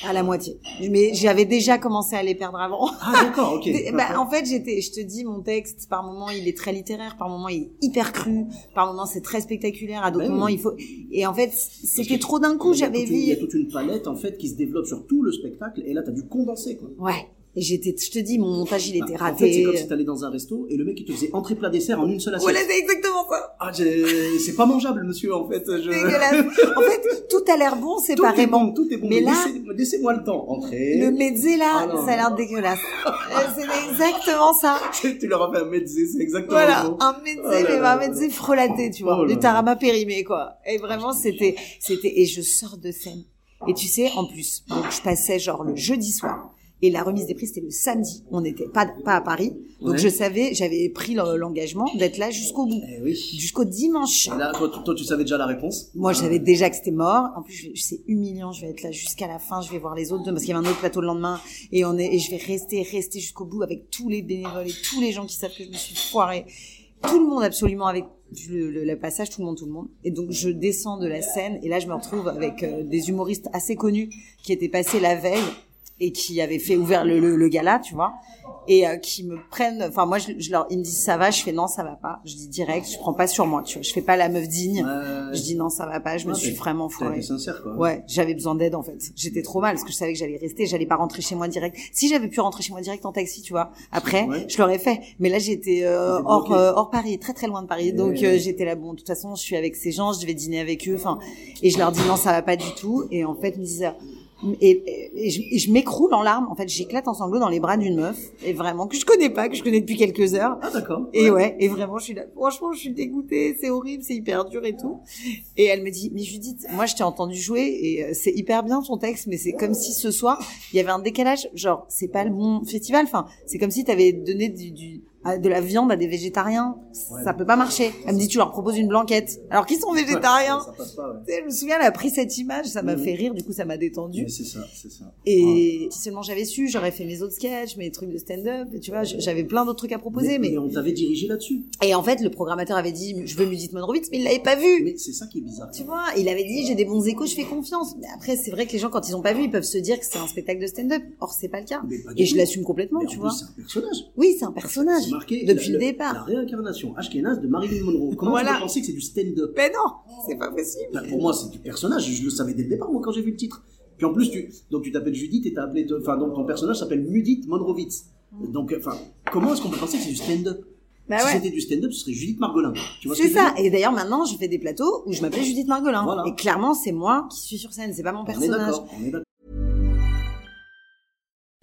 S2: À la moitié. Mais j'avais déjà commencé à les perdre avant.
S1: Ah d'accord, ok.
S2: Bah, en fait, j'étais, je te dis, mon texte, par moment, il est très littéraire, par moment, il est hyper cru, par moment, c'est très spectaculaire, à d'autres
S1: Ouais,
S2: moments,
S1: oui.
S2: il faut, et en fait, c'était trop d'un coup, j'avais
S1: une- Il y a
S2: vu,
S1: toute une palette en fait qui se développe sur tout le spectacle et là t'as dû condenser quoi.
S2: ouais. Et j'étais, je te dis, mon montage, il était
S1: Bah, En
S2: raté.
S1: fait, c'est comme si t'allais dans un resto et le mec il te faisait entrée plat dessert en une seule assiette.
S2: Voilà, c'est exactement ça.
S1: Ah, c'est pas mangeable, monsieur, en fait. Je...
S2: Dégueulasse. En fait, tout a l'air bon
S1: Tout est
S2: séparément.
S1: bon, tout est bon.
S2: Mais
S1: Mais,
S2: là-
S1: laissez- laissez-moi le temps. Entrée.
S2: Le mezzé là,
S1: Ah
S2: ça a l'air dégueulasse. Euh, c'est exactement ça.
S1: tu leur as fait un mezzé, c'est exactement
S2: Voilà,
S1: le mot.
S2: un mezzé,
S1: Oh
S2: mais
S1: là
S2: un mezzé frelaté, tu vois,
S1: Oh
S2: du tarama périmé, quoi. Et vraiment, c'était, c'était, et je sors de scène. Et tu sais, en plus, donc je passais genre le jeudi soir. Et la remise des prix, c'était le samedi. On n'était pas, pas à Paris. Donc
S1: Ouais.
S2: je savais, j'avais pris le- l'engagement d'être là jusqu'au bout.
S1: Eh oui.
S2: Jusqu'au dimanche.
S1: Et là, toi, toi, tu savais déjà la réponse?
S2: Moi, je savais déjà que c'était mort. En plus, c'est humiliant. Je vais être là jusqu'à la fin. Je vais voir les autres parce qu'il y avait un autre plateau le lendemain. Et on est, et je vais rester, rester jusqu'au bout avec tous les bénévoles et tous les gens qui savent que je me suis foirée. Tout le monde absolument avec le, le- le passage, tout le monde, tout le monde. Et donc, je descends de la scène et là, je me retrouve avec euh, des humoristes assez connus qui étaient passés la veille et qui avaient fait ouvert le, le, le gala, tu vois, et euh, qui me prennent, enfin moi je, je leur, ils me disent ça va, je fais non ça va pas, je dis direct, je prends pas sur moi, tu vois, je fais pas la meuf digne, je dis non ça va pas, je me suis vraiment
S1: été sincère, quoi.
S2: Ouais, j'avais besoin d'aide en fait. J'étais trop mal parce que je savais que j'allais rester, j'allais pas rentrer chez moi direct. Si j'avais pu rentrer chez moi direct en taxi, tu vois, après,
S1: Ouais.
S2: je l'aurais fait. Mais là, j'étais euh, hors euh, hors Paris, très très loin de Paris. Donc
S1: Ouais.
S2: euh, j'étais là bon, de toute façon, je suis avec ces gens, je devais dîner avec eux, enfin et je leur dis non, ça va pas du tout et en fait, ils me disaient et, et- je, je m'écroule en larmes. En fait, j'éclate en sanglots dans les bras d'une meuf et vraiment que je connais pas, que je connais depuis quelques heures.
S1: Ah, d'accord.
S2: Et ouais, et vraiment, je suis là. Franchement, je suis dégoûtée, c'est horrible, c'est hyper dur et tout. Et elle me dit, mais Judith, moi, je t'ai entendu jouer et euh, c'est hyper bien ton texte, mais c'est comme si ce soir, il y avait un décalage. Genre, c'est pas le bon festival. Enfin, c'est comme si t'avais donné du, du- à- de la viande à des végétariens. Ça peut pas marcher. Elle me dit, tu leur proposes une blanquette. Alors qu'ils sont végétariens.
S1: Ça, ça passe pas, ouais.
S2: Je me souviens, elle a pris cette image, ça m'a fait rire, du coup, ça m'a détendu.
S1: C'est ça, c'est ça.
S2: Et si seulement j'avais su, j'aurais fait mes autres sketchs, mes trucs de stand-up, tu vois, j'avais plein d'autres trucs à proposer, mais...
S1: mais on t'avait dirigé là-dessus.
S2: Et en fait, le programmateur avait dit, je veux Judith Monrovitz, mais il l'avait pas vu.
S1: Mais c'est ça qui est bizarre.
S2: Tu vois, il avait dit, j'ai des bons échos, je fais confiance. Mais après, c'est vrai que les gens, quand ils ont pas vu, ils peuvent se dire que c'est un spectacle de stand-up. Or, c'est pas le cas.
S1: Pas
S2: Et je l'assume complètement,
S1: Mais
S2: tu
S1: en
S2: vois.
S1: c'est un personnage.
S2: Oui, c'est un personnage.
S1: Marqué
S2: Depuis le départ.
S1: La réincarnation Ashkenaz de Marilyn Monroe. Comment
S2: Voilà.
S1: tu peux penser que c'est du stand-up
S2: Mais non, c'est pas possible.
S1: Bah, Pour moi, c'est du personnage. Je le savais dès le départ, moi, quand j'ai vu le titre. Puis en plus, tu, donc tu t'appelles Judith et t'as appelé, enfin, donc ton personnage s'appelle Mudith Monrovitz. Donc, enfin, comment est-ce qu'on peut penser que c'est du stand-up?
S2: Bah
S1: Si
S2: ouais.
S1: c'était du stand-up, ce serait Judith Margolin. Tu vois
S2: C'est ça. Et d'ailleurs, maintenant, je fais des plateaux où je m'appelle Judith Margolin.
S1: Voilà.
S2: Et clairement, c'est moi qui suis sur scène, c'est pas mon personnage.
S1: On est.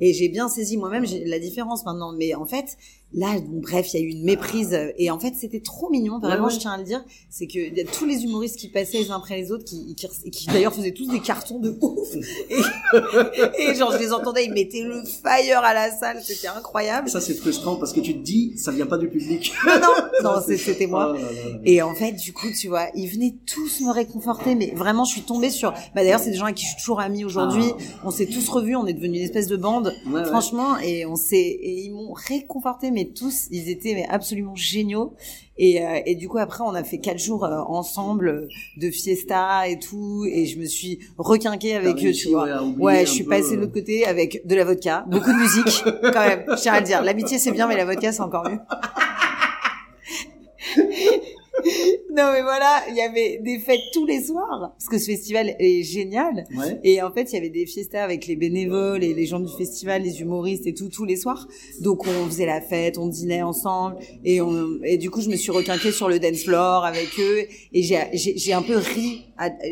S2: Et j'ai bien saisi moi-même j'ai la différence maintenant. Mais en fait, là, bon, bref, il y a eu une méprise. Et en fait, c'était trop mignon. Vraiment,
S1: Ouais, ouais.
S2: je tiens à le dire. C'est que il y a tous les humoristes qui passaient les uns après les autres, qui, qui, qui d'ailleurs faisaient tous des cartons de ouf. Et, et genre, je les entendais, ils mettaient le fire à la salle. C'était incroyable.
S1: Ça, c'est frustrant parce que tu te dis, ça vient pas du public.
S2: Non, non, c'était moi.
S1: Oh là là là.
S2: Et en fait, du coup, tu vois, ils venaient tous me réconforter, mais vraiment, je suis tombée sur. Bah d'ailleurs, c'est des gens avec qui je suis toujours amie aujourd'hui. On s'est tous revus, on est devenus une espèce de bande,
S1: Ah. Ouais.
S2: franchement, et on s'est, et ils m'ont réconforté, mais tous, ils étaient mais absolument géniaux. Et, euh, et du coup, après, on a fait quatre jours euh, ensemble euh, de fiesta et tout, et je me suis requinquée avec eux, tu vois.
S1: ouais,
S2: je suis passée de l'autre côté avec de la vodka, beaucoup de musique, quand même. Je tiens à le dire. L'amitié c'est bien, mais la vodka c'est encore mieux. Non mais voilà, il y avait des fêtes tous les soirs parce que ce festival est génial.
S1: Ouais.
S2: Et en fait, il y avait des fiestas avec les bénévoles et les gens du festival, les humoristes et tout tous les soirs. Donc on faisait la fête, on dînait ensemble et on et du coup je me suis requinquée sur le dance floor avec eux et j'ai j'ai un peu ri,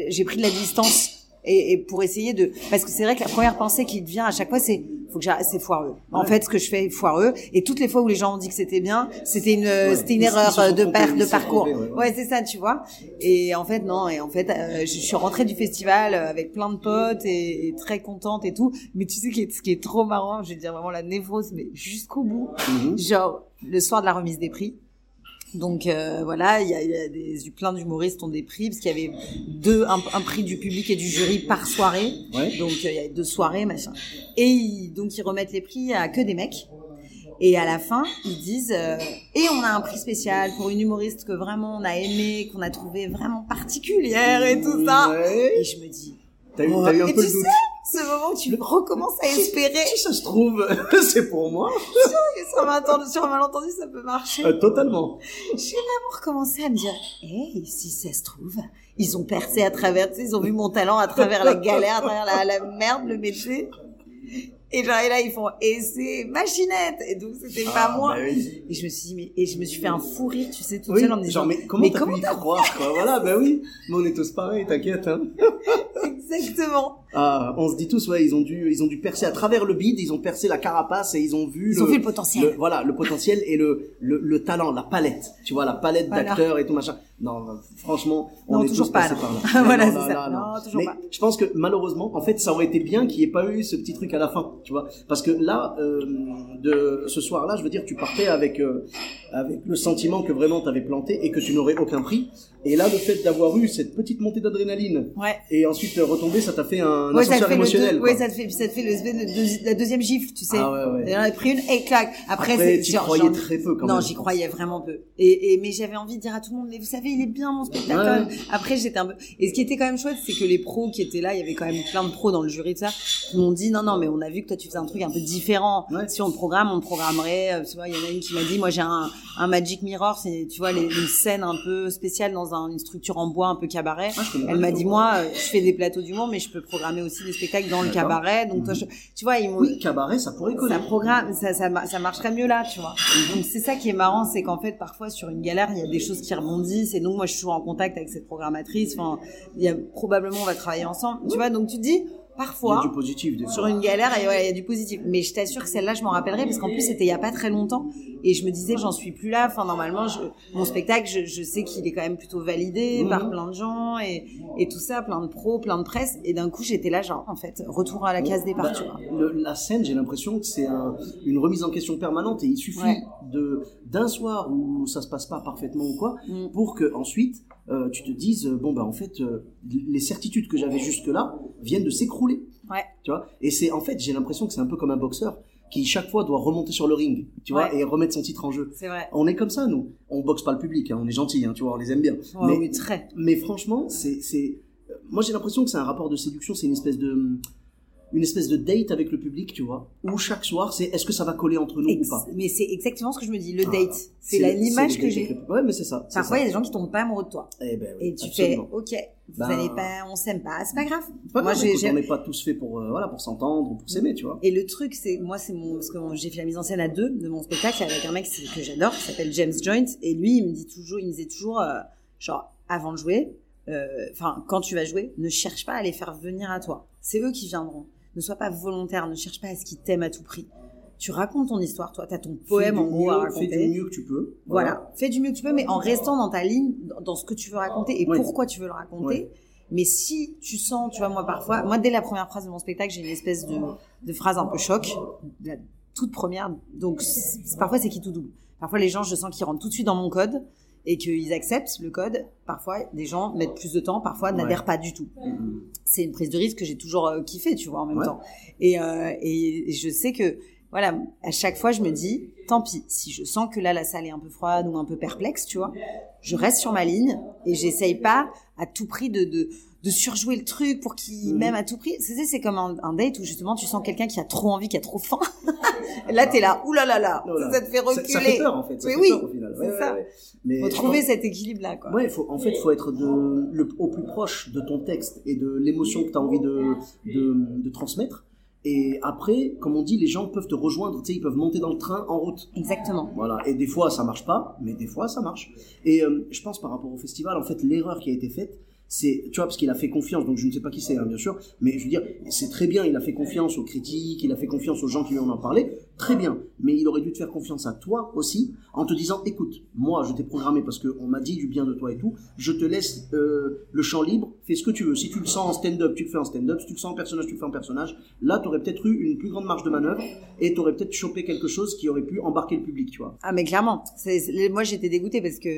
S2: j'ai pris de la distance et, et pour essayer de parce que c'est vrai que la première pensée qui te vient à chaque fois c'est faut que c'est foireux. En fait, ce que je fais est foireux. Et toutes les fois où les gens ont dit que c'était bien, c'était une, c'était une
S1: Ils-
S2: erreur
S1: sont
S2: de, par- de parcours.
S1: trompés, ouais.
S2: Ouais, c'est ça, tu vois. Et en fait, non. Et en fait, euh, je suis rentrée du festival euh, avec plein de potes et, et très contente et tout. Mais tu sais, qui est- ce qui est trop marrant, je vais dire vraiment la névrose, mais jusqu'au bout.
S1: Mhm.
S2: Genre, le soir de la remise des prix. Donc euh, voilà, il y a, y a des, plein d'humoristes ont des prix parce qu'il y avait deux un, un prix du public et du jury par soirée.
S1: Ouais.
S2: Donc euh, il y a deux soirées machin. Et ils- donc ils remettent les prix à que des mecs. Et à la fin, ils disent euh, et on a un prix spécial pour une humoriste que vraiment on a aimé, qu'on a trouvé vraiment particulière et tout ça.
S1: Ouais.
S2: Et je me dis
S1: T'as eu, t'as eu un
S2: et
S1: peu
S2: tu
S1: le doute.
S2: sais, ce moment où tu recommences à espérer
S1: Si ça se trouve, c'est pour moi.
S2: sur un malentendu, sur un malentendu ça peut marcher.
S1: Euh, totalement.
S2: J'ai vraiment recommencé à me dire, hey, si ça se trouve, ils ont percé à travers, ils ont vu mon talent à travers la galère, à travers la, la merde, le métier. Et genre, et là, ils font, et c'est machinette. Et donc, c'était pas
S1: Ah,
S2: moi.
S1: bah oui.
S2: Et je me suis dit, mais, et je me suis fait un fou rire, tu sais, toute
S1: Oui,
S2: seule en me disant,
S1: genre, mais comment
S2: mais
S1: t'as
S2: comment
S1: pu y
S2: t'as
S1: croire, quoi? Voilà, bah oui. Mais on est tous pareils, t'inquiète, hein.
S2: exactement.
S1: Ah, on se dit tous, ouais, ils ont dû, ils ont dû percer à travers le bide, ils ont percé la carapace et ils ont vu
S2: Ils ont vu le potentiel.
S1: le- voilà, le potentiel et le, le, le talent, la palette. Tu vois, la palette
S2: Voilà.
S1: d'acteurs et tout machin. Non, franchement, on
S2: Non,
S1: est
S2: toujours
S1: tous
S2: pas,
S1: passés
S2: là.
S1: par là.
S2: Voilà, c'est ça. Non, toujours
S1: Mais
S2: pas.
S1: je pense que malheureusement, en fait, ça aurait été bien qu'il n'y ait pas eu ce petit truc à la fin, tu vois. Parce que là, euh, de ce soir-là, je veux dire, tu partais avec, euh, avec le sentiment que vraiment t'avais planté et que tu n'aurais aucun prix. Et là, le fait d'avoir eu cette petite montée d'adrénaline
S2: Ouais.
S1: et ensuite euh, retomber, ça t'a fait un
S2: Ouais,
S1: ascenseur
S2: fait le
S1: émotionnel.
S2: ouais, ça te fait, ça te fait le, le deux- la deuxième gifle, tu sais.
S1: Ah ouais, ouais.
S2: Et J'en ai pris une et clac. Après,
S1: Après,
S2: c'est genre,
S1: croyais très peu, quand
S2: non,
S1: même.
S2: j'y croyais vraiment peu. Et, et mais j'avais envie de dire à tout le monde, mais vous savez, il est bien mon spectacle.
S1: Ouais.
S2: Après, j'étais un peu. Et ce qui était quand même chouette, c'est que les pros qui étaient là, il y avait quand même plein de pros dans le jury de ça, qui m'ont dit non, non, mais on a vu que toi tu faisais un truc un peu différent.
S1: Ouais.
S2: Si on programme, on programmerait. euh, Tu vois, il y en a une qui m'a dit, moi j'ai un, un Magic Mirror, c'est tu vois les, une scène un peu spéciale dans un- une structure en bois un peu cabaret.
S1: Ah,
S2: Elle m'a
S1: du
S2: dit
S1: tout.
S2: moi, euh, je fais des plateaux d'humour, mais je peux programmer aussi des spectacles dans le cabaret. Donc toi, je- tu vois, ils m'ont
S1: Oui, cabaret, ça pourrait coller.
S2: ça programme, ça, ça, ça marcherait mieux là, tu vois. Donc c'est ça qui est marrant, c'est qu'en fait parfois sur une galère il y a des choses qui rebondissent et donc moi je suis toujours en contact avec cette programmatrice. Enfin, probablement on va travailler ensemble, tu vois. Donc tu te dis
S1: Il y a
S2: parfois
S1: du positif, des
S2: sur une galère et ouais, il y a du positif. Mais je t'assure que celle-là je m'en rappellerai parce qu'en plus c'était il y a pas très longtemps et je me disais j'en suis plus là. Enfin normalement je, mon spectacle je, je sais qu'il est quand même plutôt validé
S1: Mhm.
S2: par plein de gens et, et tout ça, plein de pros, plein de presse et d'un coup j'étais là genre en fait retour à la case départ, tu vois.
S1: Le- la scène, j'ai l'impression que c'est un- une remise en question permanente et il suffit
S2: Ouais.
S1: de d'un soir où ça se passe pas parfaitement ou quoi
S2: Mm.
S1: pour que ensuite euh, tu te dises euh, bon bah en fait euh, les certitudes que j'avais jusque là viennent de s'écrouler
S2: Ouais.
S1: tu vois? Et c'est en fait j'ai l'impression que c'est un peu comme un boxeur qui chaque fois doit remonter sur le ring tu vois
S2: Ouais.
S1: et remettre son titre en jeu
S2: C'est vrai.
S1: on est comme ça nous on boxe pas le public hein, on est gentil hein, tu vois on les aime bien mais
S2: oui, très.
S1: mais franchement, c'est, c'est, moi j'ai l'impression que c'est un rapport de séduction, c'est une espèce de, une espèce de date avec le public, tu vois, où chaque soir c'est est-ce que ça va coller entre nous
S2: Ex-
S1: ou pas?
S2: mais c'est exactement ce que je me dis, le
S1: Ah,
S2: date. C'est l'image que j'ai.
S1: Ouais, mais c'est ça.
S2: Parfois, il y a des gens qui tombent pas amoureux de toi.
S1: Eh ben oui,
S2: Et tu
S1: absolument.
S2: fais, ok, vous
S1: Ben,
S2: allez pas, on s'aime pas, c'est pas grave.
S1: Pas
S2: moi, j'ai,
S1: on n'est pas tous faits pour, euh, voilà, pour s'entendre, ou pour s'aimer, tu vois.
S2: Et le truc, c'est, moi, c'est mon, parce que j'ai fait la mise en scène à deux de mon spectacle avec un mec que j'adore, qui s'appelle James Joint, et lui, il me dit toujours, il me disait toujours, euh, genre, avant de jouer, euh, enfin, quand tu vas jouer, ne cherche pas à les faire venir à toi. C'est eux qui viendront. Ne sois pas volontaire, ne cherche pas à ce qu'ils t'aiment à tout prix. Tu racontes ton histoire, toi, t'as ton poème en gros à raconter.
S1: Fais du mieux que tu peux.
S2: Voilà. Fais du mieux que tu peux, mais en restant dans ta ligne, dans- ce que tu veux raconter et pourquoi tu veux le raconter.
S1: Ouais.
S2: Mais si tu sens, tu vois, moi parfois, moi dès la première phrase de mon spectacle, j'ai une espèce de, de phrase un peu choc, la toute première. Donc parfois c'est qui tout double. Parfois les gens, je sens qu'ils rentrent tout de suite dans mon code et qu'ils acceptent le code. Parfois des gens mettent plus de temps, parfois n'adhèrent pas du tout.
S1: Mhm.
S2: C'est une prise de risque que j'ai toujours euh, kiffé, tu vois, en même
S1: Ouais.
S2: temps. Et, euh, et je sais que voilà, à chaque fois, je me dis, tant pis, si je sens que là, la salle est un peu froide ou un peu perplexe, tu vois, je reste sur ma ligne et j'essaye pas à tout prix de, de, de surjouer le truc pour qu'il
S1: Mhm.
S2: m'aime à tout prix. C'est, c'est- c'est comme un, un date où justement tu sens quelqu'un qui a trop envie, qui a trop faim. Là, t'es là, oulala, là, là,
S1: Voilà.
S2: ça, ça te fait
S1: Ça-
S2: reculer.
S1: Ça, fait peur, en fait. Ça
S2: Mais
S1: fait
S2: oui,
S1: peur, au final.
S2: c'est
S1: Ouais,
S2: ça.
S1: ouais, ouais. Mais
S2: Faut trouver cet équilibre-là, quoi.
S1: Ouais, faut, en fait, il faut être de, le, au plus proche de ton texte et de l'émotion que tu as envie de, de, de transmettre. Et après, comme on dit, les gens peuvent te rejoindre, tu sais, ils peuvent monter dans le train en route.
S2: Exactement.
S1: Voilà. Et des fois, ça marche pas, mais des fois, ça marche. Et euh, je pense par rapport au festival, en fait, l'erreur qui a été faite, c'est, tu vois, parce qu'il a fait confiance, donc je ne sais pas qui c'est, hein, bien sûr, mais je veux dire, c'est très bien, il a fait confiance aux critiques, il a fait confiance aux gens qui lui en ont parlé, très bien, mais il aurait dû te faire confiance à toi aussi, en te disant, écoute, moi, je t'ai programmé parce qu'on m'a dit du bien de toi et tout, je te laisse euh, le champ libre, fais ce que tu veux. Si tu le sens en stand-up, tu le fais en stand-up, si tu le sens en personnage, tu le fais en personnage. Là, tu aurais peut-être eu une plus grande marge de manœuvre et tu aurais peut-être chopé quelque chose qui aurait pu embarquer le public, tu vois.
S2: Ah mais clairement, moi j'étais dégoûtée parce que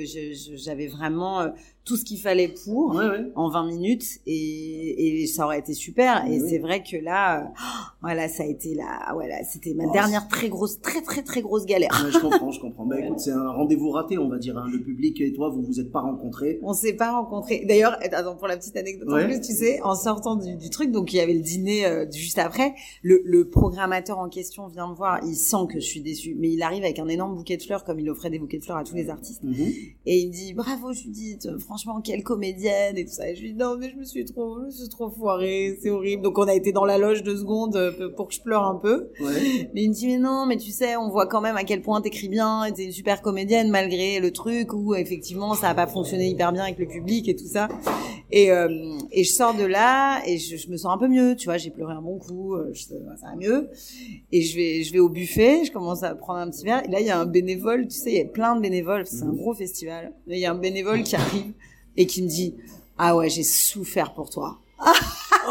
S2: j'avais vraiment euh, tout ce qu'il fallait pour
S1: Ouais, ouais.
S2: en 20 minutes et, et ça aurait été super. Et c'est vrai que là, euh, voilà, ça a été là, voilà, c'était ma
S1: Oh,
S2: dernière très grosse, très très très grosse galère.
S1: Ouais, je comprends, je comprends. Bah écoute, c'est un rendez-vous raté, on va dire. hein. Le public et toi, vous vous êtes pas rencontrés.
S2: On s'est pas rencontrés. D'ailleurs, attends pour la petite anecdote
S1: Ouais.
S2: en plus, tu sais, en sortant du, du truc, donc il y avait le dîner euh, juste après. Le, le programmateur en question vient me voir, il sent que je suis déçue, mais il arrive avec un énorme bouquet de fleurs, comme il offrait des bouquets de fleurs à tous les artistes.
S1: Mhm.
S2: Et il me dit bravo Judith, franchement quelle comédienne et tout ça. Et je lui dis non mais je me suis trop, je me suis trop foirée, c'est horrible. Donc on a été dans la loge deux secondes euh, pour que je pleure un peu.
S1: Ouais.
S2: Mais il me dit mais non mais tu sais on voit quand même à quel point t'écris bien et t'es une super comédienne malgré le truc où effectivement ça a pas fonctionné hyper bien avec le public et tout ça. Et euh, et je sors de là et je, je me sens un peu mieux, tu vois, j'ai pleuré un bon coup, euh, je, ça va mieux. Et je vais je vais au buffet, je commence à prendre un petit verre et là il y a un bénévole, tu sais, il y a plein de bénévoles, c'est un gros festival. Il y a un bénévole qui arrive et qui me dit "Ah ouais, j'ai souffert pour toi."
S1: Oh,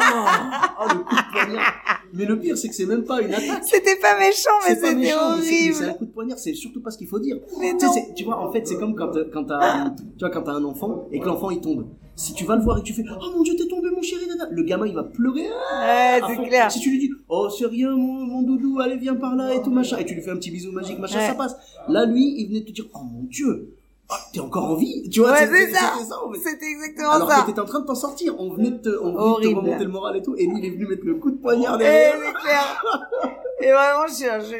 S1: oh, le coup de poignard. Mais le pire, c'est que c'est même pas une attaque.
S2: C'était pas méchant mais c'était
S1: mais c'est- un
S2: horrible.
S1: coup de poignard, c'est surtout pas ce qu'il faut dire.
S2: Mais
S1: Tu
S2: non.
S1: tu vois, en fait, c'est comme quand, quand t'as, tu vois, quand t'as un enfant et que l'enfant il tombe. Si tu vas le voir et que tu fais, oh mon dieu, t'es tombé, mon chéri, dada. le gamin il va pleurer. ah,
S2: Ouais, c'est clair.
S1: Si tu lui dis, oh c'est rien, mon, mon doudou, allez viens par là et tout machin, et tu lui fais un petit bisou magique, machin,
S2: Ouais.
S1: ça passe. Là, lui, il venait de te dire, oh mon dieu, ah, t'es encore en vie, tu vois.
S2: Ouais,
S1: c'est-
S2: ça.
S1: c'était
S2: exactement
S1: Alors
S2: ça.
S1: que t'étais en train de t'en sortir, on venait de te, on venait de te remonter le moral et tout, et lui il est venu mettre le coup de poignard
S2: Eh,
S1: derrière.
S2: c'est clair. Et vraiment, je,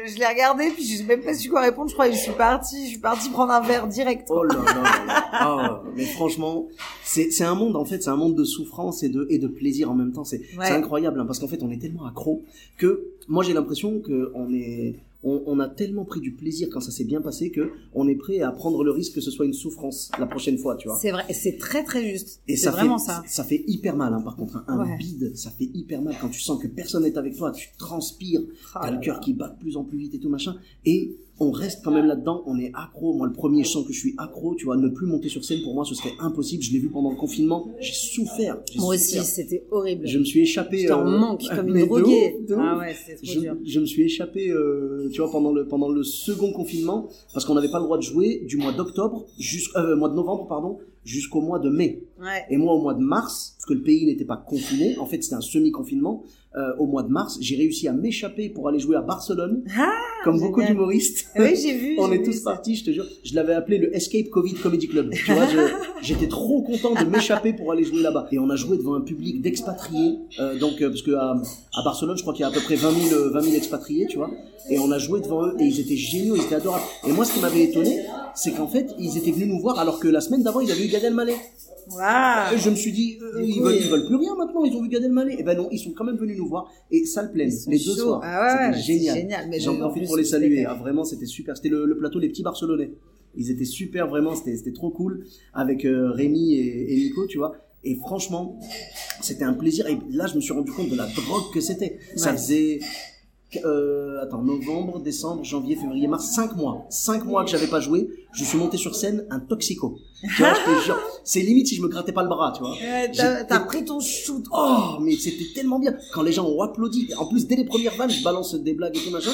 S2: je, je l'ai regardé, puis je sais même pas su quoi répondre. Je crois que je suis partie, je suis partie prendre un verre direct.
S1: Oh là là là là. Ah, mais franchement, c'est c'est un monde en fait, c'est un monde de souffrance et de et de plaisir en même temps. C'est
S2: Ouais.
S1: c'est incroyable hein, parce qu'en fait, on est tellement accro que moi j'ai l'impression que on est on, on a tellement pris du plaisir quand ça s'est bien passé que on est prêt à prendre le risque que ce soit une souffrance la prochaine fois, tu vois.
S2: C'est vrai, c'est très très juste.
S1: Et
S2: c'est
S1: ça
S2: vraiment
S1: fait,
S2: ça.
S1: Ça fait hyper mal, hein, par contre. hein. Un
S2: Ouais.
S1: bide, ça fait hyper mal quand tu sens que personne n'est avec toi, tu transpires,
S2: Ah
S1: t'as le cœur qui bat de plus en plus vite et tout machin. Et on reste quand même là-dedans, on est accro. Moi, le premier, je sens que je suis accro, tu vois. Ne plus monter sur scène, pour moi, ce serait impossible. Je l'ai vu pendant le confinement, j'ai souffert.
S2: Moi aussi, c'était horrible.
S1: Je me suis échappé.
S2: En
S1: euh,
S2: manque, comme une
S1: de
S2: droguée. Ah ouais, c'était trop
S1: Je,
S2: dur.
S1: je me suis échappé, euh, tu vois, pendant le pendant le second confinement, parce qu'on n'avait pas le droit de jouer du mois d'octobre jusqu'au euh, mois de novembre, pardon, jusqu'au mois de mai.
S2: Ouais.
S1: Et moi, au mois de mars, parce que le pays n'était pas confiné, en fait, c'était un semi-confinement. euh, au mois de mars, j'ai réussi à m'échapper pour aller jouer à Barcelone,
S2: Ah,
S1: comme
S2: génial.
S1: beaucoup d'humoristes.
S2: Oui, j'ai vu.
S1: On est tous
S2: ça.
S1: partis, je te jure. Je l'avais appelé le Escape Covid Comedy Club. Tu vois, j'étais trop content de m'échapper pour aller jouer là-bas. Et on a joué devant un public d'expatriés. euh, donc, euh, parce que à, à Barcelone, je crois qu'il y a à peu près 20 000, euh, 20 000 expatriés, tu vois. Et on a joué devant eux et ils étaient géniaux, ils étaient adorables. Et moi, ce qui m'avait étonné, c'est qu'en fait, ils étaient venus nous voir alors que la semaine d'avant, ils avaient eu Gad Elmaleh.
S2: Waouh.
S1: Et je me suis dit, euh,
S2: Du
S1: ils,
S2: coup,
S1: veulent,
S2: ils-
S1: veulent plus rien maintenant, ils ont vu Gad Elmaleh. Et ben non, ils sont quand même venus nous voir et pleine,
S2: Ils sont
S1: les deux
S2: chauds.
S1: soirs.
S2: Ah ouais,
S1: c'était génial.
S2: génial. Mais
S1: J'en
S2: en
S1: profite pour les
S2: le
S1: saluer. Ah, vraiment, c'était super. C'était le, le plateau Les Petits Barcelonais. Ils étaient super, vraiment. C'était c'était trop cool avec euh, Rémi et, et Nico, tu vois. Et franchement, c'était un plaisir. Et là, je me suis rendu compte de la drogue que c'était. Ça faisait euh, attends, novembre, décembre, janvier, février, mars, cinq mois. Cinq mois que j'avais pas joué. Je suis monté sur scène un toxico. Tu vois, je te jure. C'est limite si je me grattais pas le bras, tu vois.
S2: T'as pris ton shoot.
S1: Oh, mais c'était tellement bien. Quand les gens ont applaudi, en plus, dès les premières vannes, je balance des blagues et tout machin.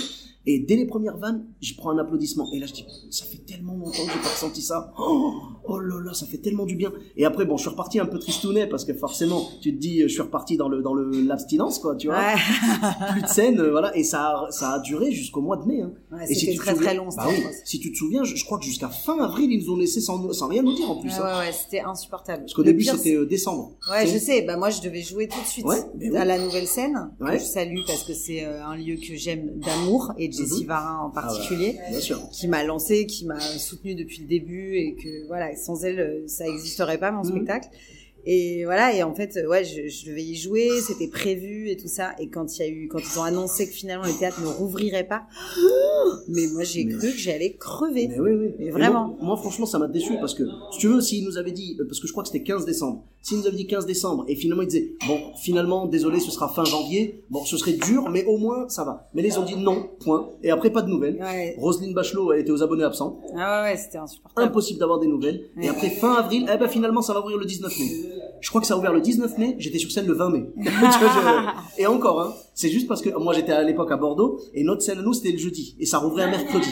S1: Et dès les premières vannes, je prends un applaudissement. Et là, je dis, ça fait tellement longtemps que j'ai pas ressenti ça. Oh, oh là là, ça fait tellement du bien. Et après, bon, je suis reparti un peu tristounet parce que forcément, tu te dis, je suis reparti dans le, dans le, l'abstinence, quoi, tu vois.
S2: Ouais.
S1: Plus de scène, euh, voilà. Et ça a, ça a duré jusqu'au mois de mai, hein.
S2: Ouais,
S1: et tu te
S2: très,
S1: souviens-
S2: très long,
S1: bah oui. Si tu te souviens, je, je crois que jusqu'à fin avril, ils nous ont laissé sans, sans rien nous dire en plus.
S2: Ouais,
S1: hein.
S2: ouais, ouais, c'était insupportable.
S1: Parce qu'au début, c'était euh, décembre.
S2: Ouais, je
S1: sais.
S2: Bah moi, je devais jouer tout de suite
S1: oui.
S2: à la nouvelle scène que je salue parce que c'est euh, un lieu que j'aime d'amour et Jessie
S1: Mhm.
S2: Varin en
S1: Ah ouais,
S2: particulier, qui m'a lancé, qui m'a soutenu depuis le début et que voilà, sans elle, euh, ça existerait pas mon
S1: Mhm.
S2: spectacle. Et voilà, et en fait, ouais, je, je devais y jouer, c'était prévu et tout ça. Et quand il y a eu, quand ils ont annoncé que finalement les théâtres ne rouvriraient pas, mais moi j'ai
S1: Mais-
S2: cru que j'allais crever.
S1: Mais oui, oui.
S2: Mais vraiment.
S1: Moi, moi, franchement, ça m'a déçu parce que, si tu veux, s'il nous avait dit, parce que je crois que c'était 15 décembre, s'il nous avait dit 15 décembre et finalement il disait, bon, finalement, désolé, ce sera fin janvier, bon, ce serait dur, mais au moins, ça va. Mais ils ont dit non, point. Et après, pas de nouvelles.
S2: Ouais.
S1: Roselyne Bachelot, elle était aux abonnés absents.
S2: Ah ouais, ouais, c'était insupportable.
S1: Impossible d'avoir des nouvelles. Et après, fin avril, eh ben, finalement, ça va ouvrir le 19 mai. Je crois que ça a ouvert le 19 mai, j'étais sur scène le 20 mai. Et encore, hein. C'est juste parce que moi, j'étais à l'époque à Bordeaux, et notre scène, nous, c'était le jeudi. Et ça rouvrait un mercredi.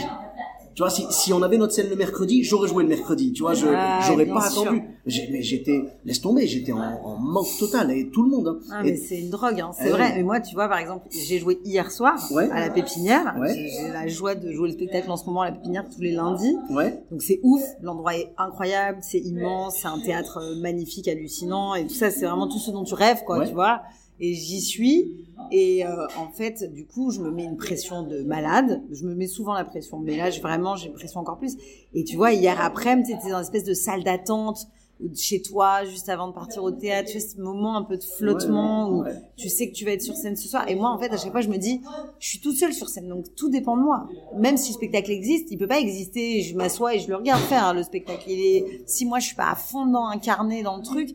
S1: Tu vois, si, si on avait notre scène le mercredi, j'aurais joué le mercredi. Tu vois, je,
S2: Ah,
S1: j'aurais pas
S2: sûr.
S1: attendu. Mais j'étais, laisse tomber, j'étais en, en manque total, et tout le monde, hein.
S2: Ah,
S1: Et-
S2: mais c'est une drogue, hein. c'est
S1: Eh
S2: vrai. Mais moi, tu vois, par exemple, j'ai joué hier soir
S1: Ouais.
S2: à la Pépinière.
S1: Ouais.
S2: J'ai la joie de jouer le spectacle en ce moment à la Pépinière tous les lundis.
S1: ouais.
S2: Donc c'est ouf, l'endroit est incroyable, c'est immense, c'est un théâtre euh, magnifique, hallucinant, et tout ça, c'est vraiment tout ce dont tu rêves, quoi,
S1: Ouais.
S2: tu vois. Et j'y suis, et euh, en fait, du coup, je me mets une pression de malade. Je me mets souvent la pression, mais là, vraiment, j'ai une pression encore plus. Et tu vois, hier après-midi, t'étais dans une espèce de salle d'attente ou de chez toi, juste avant de partir au théâtre, tu vois, ce moment un peu de flottement
S1: Ouais,
S2: où
S1: ouais.
S2: tu sais que tu vas être sur scène ce soir. Et moi, en fait, à chaque fois, je me dis, je suis toute seule sur scène, donc tout dépend de moi. Même si le spectacle existe, il peut pas exister. Je m'assois et je le regarde faire hein, le spectacle. Il est, si moi je suis pas à fond dedans, incarné dans le truc,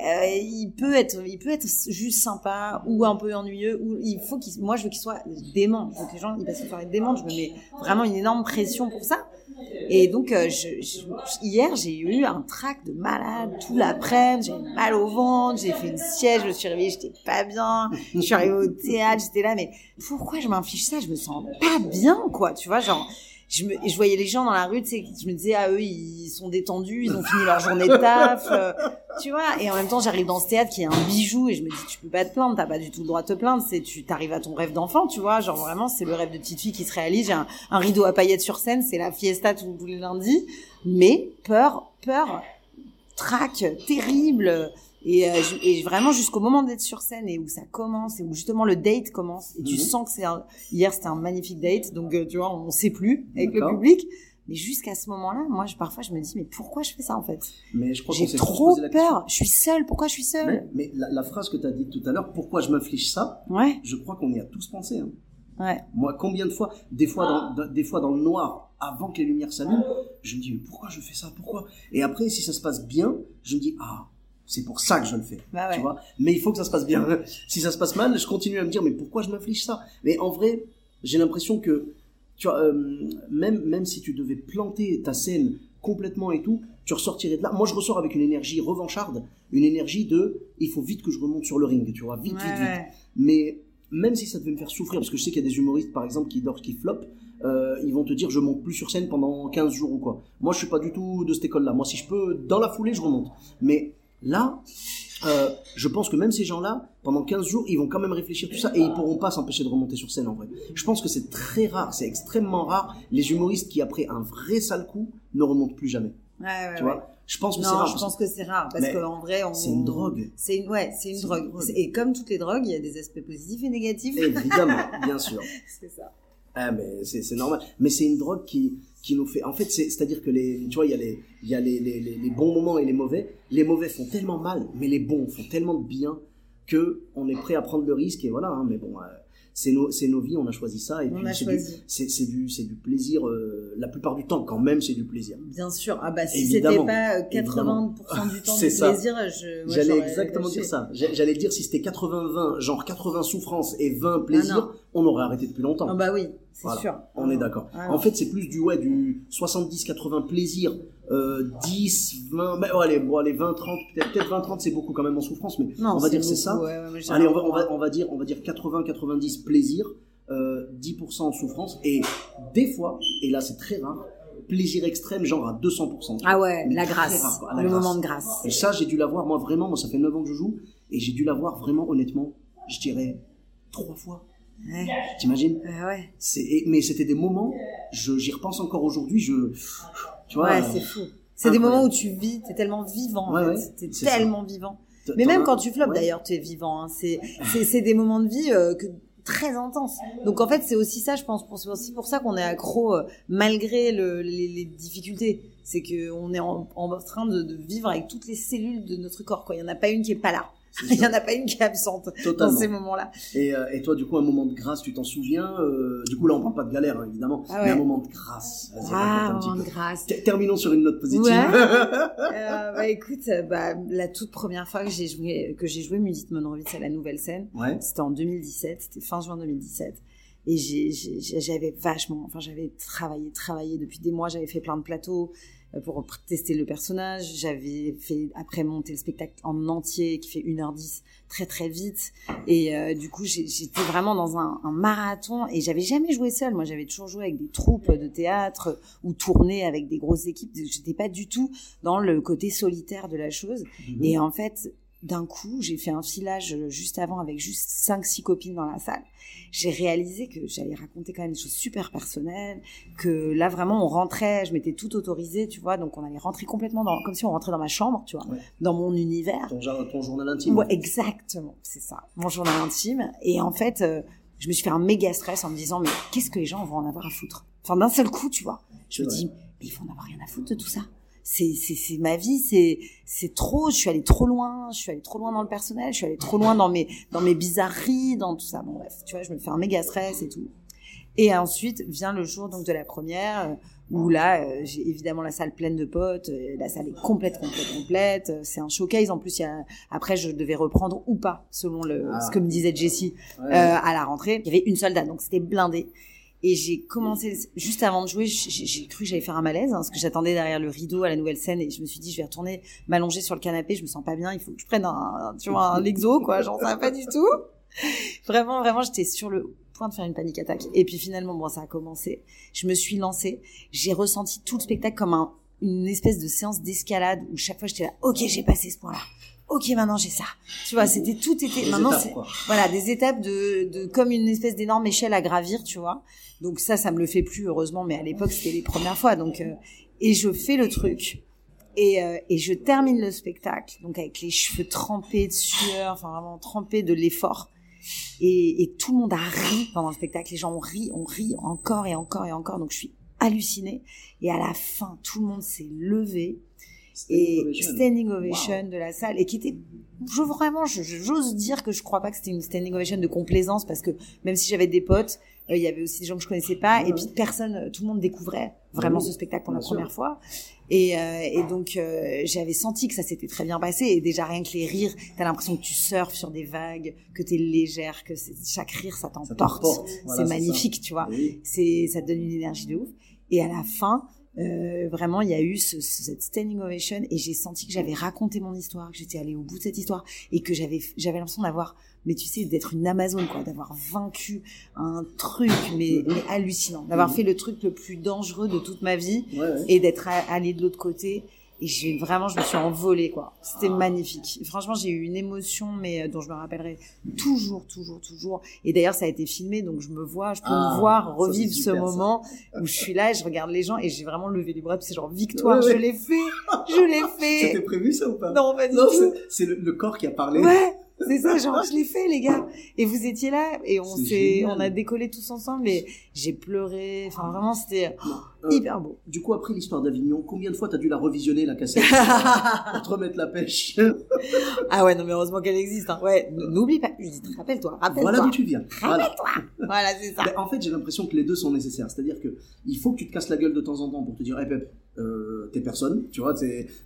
S2: euh, il peut être, il peut être juste sympa ou un peu ennuyeux. Ou il faut qu'il, moi je veux qu'il soit dément. Il faut que les gens ils passent une soirée démente. Je me mets vraiment une énorme pression pour ça. Et donc euh, je, je- hier j'ai eu un trac de malade tout l'après-midi. J'ai mal au ventre, j'ai fait une sieste, je me suis réveillée, j'étais pas bien. Je suis arrivée au théâtre, j'étais là, mais pourquoi je m'inflige ça? Je me sens pas bien, quoi. Tu vois, genre. Je, me, je voyais les gens dans la rue, tu sais, je me disais, ah eux, ils sont détendus, ils ont fini leur journée de taf, euh, tu vois. Et en même temps, j'arrive dans ce théâtre qui est un bijou et je me dis, tu peux pas te plaindre, t'as pas du tout le droit de te plaindre, c'est, tu t'arrives à ton rêve d'enfant, tu vois. Genre vraiment, c'est le rêve de petite fille qui se réalise. J'ai un, un rideau à paillettes sur scène, c'est la fiesta tous les lundis. Mais peur, peur, trac terrible. Et, euh, et vraiment jusqu'au moment d'être sur scène et où ça commence et où justement le date commence et tu
S1: Mhm.
S2: sens que c'est un... hier c'était un magnifique date donc euh, tu vois on sait plus avec le public. Mais jusqu'à ce moment-là moi je, parfois je me dis mais pourquoi je fais ça en fait?
S1: Mais je crois qu'on
S2: j'ai trop peur. Je suis seule. Pourquoi je suis seule?
S1: Mais, mais la, la phrase que tu as dite tout à l'heure, pourquoi je m'inflige ça,
S2: ouais.
S1: Je crois qu'on y a tous pensé, hein.
S2: ouais.
S1: Moi, combien de fois, des fois dans, dans- des fois dans le noir, avant que les lumières s'allument, je me dis, mais pourquoi je fais ça? Pourquoi? Et après, si ça se passe bien, je me dis, ah, c'est pour ça que je le fais.
S2: Bah ouais.
S1: Tu vois Mais il faut que ça se passe bien. si ça se passe mal, je continue à me dire, mais pourquoi je m'inflige ça? Mais en vrai, j'ai l'impression que, tu vois, euh, même, même si tu devais planter ta scène complètement et tout, tu ressortirais de là. Moi, je ressors avec une énergie revancharde, une énergie de, il faut vite que je remonte sur le ring, tu vois, vite, vite, vite. Mais même si ça devait me faire souffrir, parce que je sais qu'il y a des humoristes, par exemple, qui dorment, qui flopent, euh, ils vont te dire je monte plus sur scène pendant 15 jours ou quoi. Moi, je suis pas du tout de cette école-là. Moi, si je peux, dans la foulée, je remonte. Mais là, euh, je pense que même ces gens-là, pendant 15 jours, ils vont quand même réfléchir tout ça et ils pourront pas s'empêcher de remonter sur scène en vrai. Je pense que c'est très rare, c'est extrêmement rare, les humoristes qui, après un vrai sale coup, ne remontent plus jamais.
S2: Ouais, ouais,
S1: Tu
S2: ouais.
S1: vois? Je pense que c'est
S2: non,
S1: rare.
S2: je
S1: parce
S2: pense que c'est rare parce qu'en vrai, on...
S1: c'est une drogue.
S2: C'est une, ouais, c'est une drogue. Et comme toutes les drogues, il y a des aspects positifs et négatifs.
S1: Évidemment, bien sûr.
S2: c'est ça.
S1: Ah mais c'est normal. Mais c'est une drogue qui qui nous fait. En fait, c'est c'est à dire que les tu vois il y a les il y a les, les, les, les bons moments et les mauvais. Les mauvais font tellement mal, mais les bons font tellement de bien que on est prêt à prendre le risque et voilà. hein, mais bon, euh, c'est nos c'est nos vies, on a choisi ça et
S2: On
S1: puis c'est du du c'est du plaisir. euh, la plupart du temps, quand même, c'est du plaisir.
S2: Bien sûr. Ah bah si c'était pas euh, 80% du temps du
S1: ça.
S2: plaisir, je. moi,
S1: J'allais exactement dire ça. J'a- J'allais dire si c'était 80-20, genre 80 souffrance et 20 plaisir,
S2: Ah non.
S1: On aurait arrêté depuis longtemps.
S2: Ah bah oui, c'est
S1: Voilà,
S2: sûr.
S1: On est d'accord.
S2: Ah
S1: en fait, c'est plus du ouais du 70-80 plaisir, euh, 10, 20, bah, ouais, allez, bon, allez 20, 30, peut-être peut-être 20, 30 c'est beaucoup quand même en souffrance, mais
S2: Non,
S1: on va dire c'est ça.
S2: ouais, ouais, mais
S1: allez, on va, on va, on va dire, on va dire 80, 90 plaisir, euh, 10% en souffrance et des fois, et là c'est très rare, plaisir extrême genre à 200%.
S2: Ah ouais,
S1: Mais
S2: la grâce.
S1: rare, la
S2: le
S1: grâce.
S2: moment de grâce.
S1: Et ça, j'ai dû l'avoir, moi vraiment, moi ça fait 9 ans que je joue, et j'ai dû l'avoir vraiment honnêtement, je dirais, trois fois.
S2: Ouais.
S1: T'imagines
S2: Ouais, ouais.
S1: et- mais c'était des moments, je, j'y repense encore aujourd'hui, je, tu vois.
S2: Ouais,
S1: euh,
S2: c'est fou. C'est des moments où tu vis, t'es tellement vivant,
S1: Ouais,
S2: en
S1: ouais,
S2: fait. T'es
S1: ça.
S2: tellement vivant. Mais même quand tu
S1: ouais.
S2: d'ailleurs, tu es vivant. Hein. C'est, des moments de vie euh, que très intenses. Donc en fait, c'est aussi ça, je pense. pour- C'est aussi pour ça qu'on est accro euh, malgré le, les, les difficultés. C'est que on est en, en train de, de vivre avec toutes les cellules de notre corps. Quoi. Il y en a pas une qui est pas là. Il y
S1: sûr.
S2: en a pas une qui est absente
S1: Totalement.
S2: dans ces moments-là.
S1: Et, euh, et toi, du coup, un moment de grâce, tu t'en souviens euh, Du coup, là, on parle pas de galère, hein, évidemment,
S2: Ah
S1: mais un moment de grâce.
S2: Ah,
S1: un
S2: moment de grâce.
S1: Ter- Terminons sur une note positive.
S2: Ouais. Euh, bah écoute, bah, la toute première fois que j'ai joué, que j'ai joué Mudit Monrovitz à la nouvelle scène,
S1: Ouais.
S2: c'était en 2017, c'était fin juin 2017. Et j'avais vachement, enfin j'avais travaillé, travaillé depuis des mois, j'avais fait plein de plateaux pour tester le personnage, j'avais fait après monter le spectacle en entier qui fait 1h10 très très vite. Et euh, du coup j'ai- j'étais vraiment dans un, un marathon et j'avais jamais joué seule, moi j'avais toujours joué avec des troupes de théâtre ou tourné avec des grosses équipes, j'étais pas du tout dans le côté solitaire de la chose.
S1: Mhm.
S2: et en fait, d'un coup, j'ai fait un filage euh, juste avant avec juste cinq, six copines dans la salle. J'ai réalisé que j'allais raconter quand même des choses super personnelles, que là vraiment on rentrait, je m'étais tout autorisée, tu vois, donc on allait rentrer complètement dans, comme si on rentrait dans ma chambre, tu vois,
S1: Ouais.
S2: dans mon univers.
S1: Ton, journal intime.
S2: Ouais, exactement, c'est ça, mon journal intime. Et en fait, euh, je me suis fait un méga stress en me disant, mais qu'est-ce que les gens vont en avoir à foutre? Enfin, d'un seul coup, tu vois, je me dis, mais ils vont en avoir rien à foutre de tout ça. C'est, c'est, c'est ma vie, c'est, c'est trop, je suis allée trop loin, je suis allée trop loin dans le personnel, je suis allée trop loin dans mes, dans mes bizarreries, dans tout ça. Bon, bref, tu vois, je me fais un méga stress et tout. Et ensuite vient le jour donc de la première euh, où là euh, j'ai évidemment la salle pleine de potes, euh, la salle est complète complète complète, euh, c'est un showcase en plus il y a après je devais reprendre ou pas selon le
S1: Ah.
S2: ce que me disait Jessie
S1: Ouais.
S2: euh, à la rentrée. Il y avait une seule date donc c'était blindé. Et j'ai commencé juste avant de jouer, j'ai cru que j'allais faire un malaise hein, parce que j'attendais derrière le rideau à la nouvelle scène et je me suis dit je vais retourner m'allonger sur le canapé, je me sens pas bien, il faut que je prenne un tu vois un Lexo quoi, j'en sais pas du tout. Vraiment vraiment j'étais sur le point de faire une panique attaque. Et puis finalement bon ça a commencé, je me suis lancée, j'ai ressenti tout le spectacle comme un une espèce de séance d'escalade où chaque fois j'étais là OK, j'ai passé ce point-là. OK, maintenant j'ai ça. Tu vois, c'était tout était
S1: Des
S2: maintenant
S1: étapes, quoi.
S2: voilà, des étapes de, de comme une espèce d'énorme échelle à gravir, tu vois. Donc ça, ça me le fait plus heureusement, mais à l'époque c'était les premières fois. Donc euh, et je fais le truc et euh, et je termine le spectacle, donc avec les cheveux trempés de sueur, enfin vraiment trempés de l'effort. Et, et tout le monde a ri pendant le spectacle. Les gens ont ri, on ri encore et encore et encore. Donc je suis hallucinée. Et à la fin, tout le monde s'est levé et
S1: ovation.
S2: standing ovation de la salle et qui était je vraiment j'ose dire que je crois pas que c'était une standing ovation de complaisance parce que même si j'avais des potes euh, il y avait aussi des gens que je connaissais pas et puis personne euh, tout le monde découvrait vraiment
S1: Oui,
S2: ce spectacle pour la
S1: sûr.
S2: première fois. Et, euh, et donc euh, j'avais senti que ça s'était très bien passé et déjà rien que les rires t'as l'impression que tu surfes sur des vagues que t'es légère que chaque rire ça t'emporte.
S1: voilà,
S2: c'est magnifique tu vois.
S1: Oui.
S2: c'est ça te donne une énergie de ouf. Et à la fin euh, vraiment il y a eu ce, ce- cette standing ovation et j'ai senti que j'avais raconté mon histoire que j'étais allée au bout de cette histoire et que j'avais j'avais l'impression d'avoir mais tu sais d'être une amazone quoi d'avoir vaincu un truc mais, mais hallucinant. D'avoir fait le truc le plus dangereux de toute ma vie
S1: Ouais, ouais.
S2: et d'être allée de l'autre côté et j'ai vraiment je me suis envolée quoi. C'était
S1: Ah.
S2: magnifique. Franchement j'ai eu une émotion mais euh, dont je me rappellerai toujours toujours toujours. Et d'ailleurs ça a été filmé donc je me vois je peux
S1: Ah,
S2: me voir
S1: ça,
S2: revivre ce
S1: ça.
S2: moment où je suis là et je regarde les gens et j'ai vraiment levé les bras c'est genre victoire
S1: Ouais, ouais.
S2: je l'ai fait je l'ai
S1: C'était
S2: fait
S1: prévu ça ou pas?
S2: Non pas du
S1: Non,
S2: tout.
S1: c'est- le, le corps qui a parlé.
S2: ouais c'est ça genre je l'ai fait les gars. Et vous étiez là et on s'est on a décollé tous ensemble et j'ai pleuré. Enfin vraiment c'était
S1: Euh,
S2: hyper beau
S1: Du coup, après l'histoire d'Avignon, combien de fois t'as dû la revisionner, la cassette Pour te remettre la pêche.
S2: ah ouais non mais heureusement qu'elle existe hein. ouais n'oublie pas Judith rappelle-toi rappelle-toi
S1: voilà d'où tu viens. Voilà.
S2: voilà c'est ça
S1: Ben, en fait, j'ai l'impression que les deux sont nécessaires. C'est-à-dire que il faut que tu te casses la gueule de temps en temps pour te dire, hey Pep, euh, t'es personne, tu vois,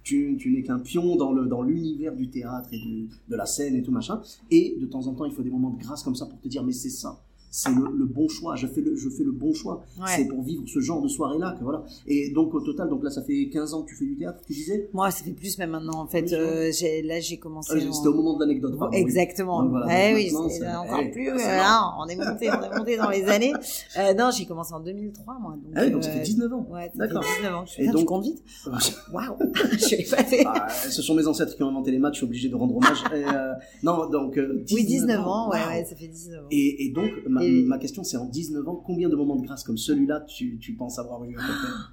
S1: tu, tu n'es qu'un pion dans le dans l'univers du théâtre et du- de la scène et tout machin. Et de temps en temps, il faut des moments de grâce comme ça pour te dire, mais c'est ça. C'est le, le bon choix. Je fais le, je fais le bon choix.
S2: Ouais.
S1: C'est pour vivre ce genre de soirée-là que voilà. Et donc au total, donc là, ça fait 15 ans que tu fais du théâtre, tu disais?
S2: moi ça fait plus même maintenant en fait
S1: Oui,
S2: euh, j'ai là j'ai commencé
S1: Ah,
S2: en-
S1: C'était au moment de l'anecdote. pardon.
S2: Exactement.
S1: Donc voilà,
S2: eh oui, c'est encore
S1: eh,
S2: plus.
S1: c'est
S2: euh, on est monté, on est monté dans les années. Euh, non, j'ai commencé en 2003, moi. Donc,
S1: Ah oui, donc ça
S2: euh,
S1: fait 19 ans.
S2: Ouais, ça
S1: D'accord.
S2: fait 19 ans. je-
S1: Et donc-
S2: comptes vite Waouh Je suis passée.
S1: Ah, ce sont mes ancêtres qui ont inventé les maths, je suis obligé de rendre hommage. Et, euh, non, donc euh, 19
S2: Oui, 19 ans, ouais, ça fait 19 ans.
S1: Et, et donc, ma,
S2: Et-
S1: ma question, c'est en 19 ans, combien de moments de grâce comme celui-là tu, tu penses avoir eu près?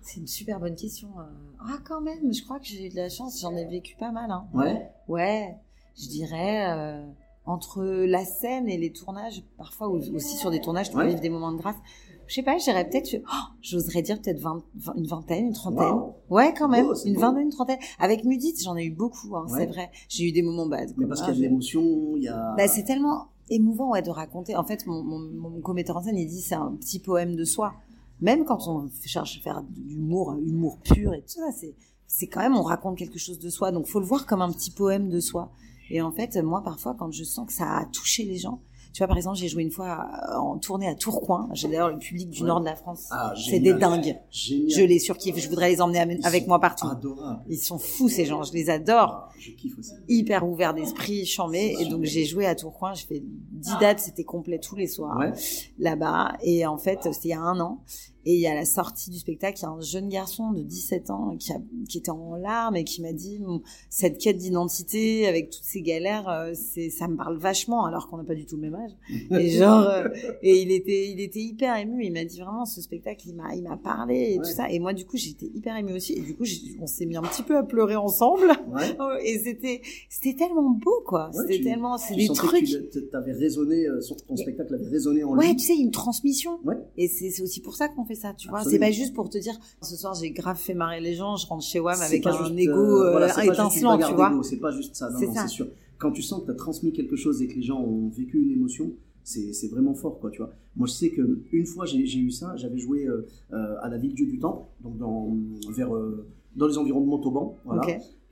S2: C'est une super bonne question. euh. Ah, quand même, je crois que j'ai eu de la chance, j'en ai vécu pas mal. Hein.
S1: Ouais?
S2: Ouais, je dirais euh, entre la scène et les tournages, parfois aussi sur des tournages, tu peux
S1: Ouais.
S2: vivre des moments de grâce. je sais pas, je dirais peut-être, oh, j'oserais dire peut-être 20, 20 une vingtaine, une trentaine.
S1: Wow.
S2: Ouais, quand même,
S1: beau, c'est
S2: une
S1: beau.
S2: vingtaine, une trentaine. Avec Mudit, j'en ai eu beaucoup, hein,
S1: Ouais.
S2: c'est vrai. J'ai eu des moments bad.
S1: Mais parce
S2: Ah,
S1: qu'il y a de l'émotion, il y a.
S2: bah, c'est tellement émouvant ouais, de raconter. En fait, mon, mon, mon commetteur en scène, il dit c'est un petit poème de soi. Même quand on cherche à faire de l'humour, humour pur et tout ça, c'est c'est quand même on raconte quelque chose de soi. Donc faut le voir comme un petit poème de soi. Et en fait, moi parfois quand je sens que ça a touché les gens, tu vois par exemple, j'ai joué une fois euh, en tournée à Tourcoing. J'ai d'ailleurs le public du
S1: Ouais.
S2: nord de la France.
S1: Ah,
S2: c'est des dingues.
S1: Génial.
S2: Je les surkiffe. Je voudrais les emmener avec moi partout.
S1: Adorables.
S2: Ils sont fous ces gens. Je les adore
S1: Ah, je kiffe aussi.
S2: hyper ouvert d'esprit, chambé. Et donc, j'ai joué à Tourcoing. J'ai fait 10 dates. C'était complet tous les soirs.
S1: Ouais.
S2: Là-bas. Et en fait, c'était il y a un an. Et il y a la sortie du spectacle, il y a un jeune garçon de 17 ans qui, a, qui était en larmes et qui m'a dit cette quête d'identité avec toutes ces galères, euh, c'est ça me parle vachement alors qu'on n'a pas du tout le même âge. Et genre, euh, et il était, il était hyper ému. Il m'a dit vraiment ce spectacle, il m'a, il m'a parlé et
S1: Ouais.
S2: tout ça. Et moi, du coup, j'étais hyper émue aussi. Et du coup, on s'est mis un petit peu à pleurer ensemble.
S1: Ouais.
S2: Oh, et c'était c'était tellement beau quoi
S1: Ouais,
S2: c'était tellement c'est des trucs
S1: que tu avais résonné, euh, ton spectacle avait résonné en
S2: ouais
S1: lui.
S2: tu sais une transmission
S1: Ouais.
S2: et c'est aussi pour ça qu'on fait ça tu vois c'est pas juste pour te dire ce soir j'ai grave fait marrer les gens je rentre chez WAM avec un
S1: juste,
S2: ego
S1: euh, voilà,
S2: étincelant tu vois
S1: C'est pas juste ça, non,
S2: C'est
S1: non,
S2: ça.
S1: c'est sûr. Quand tu sens que tu as transmis quelque chose et que les gens ont vécu une émotion, c'est vraiment fort, quoi, tu vois. Moi, je sais que une fois, j'ai eu ça, j'avais joué euh, euh, à la Ville-Dieu du Temple, donc dans, vers, euh, dans les environs de Montauban, voilà.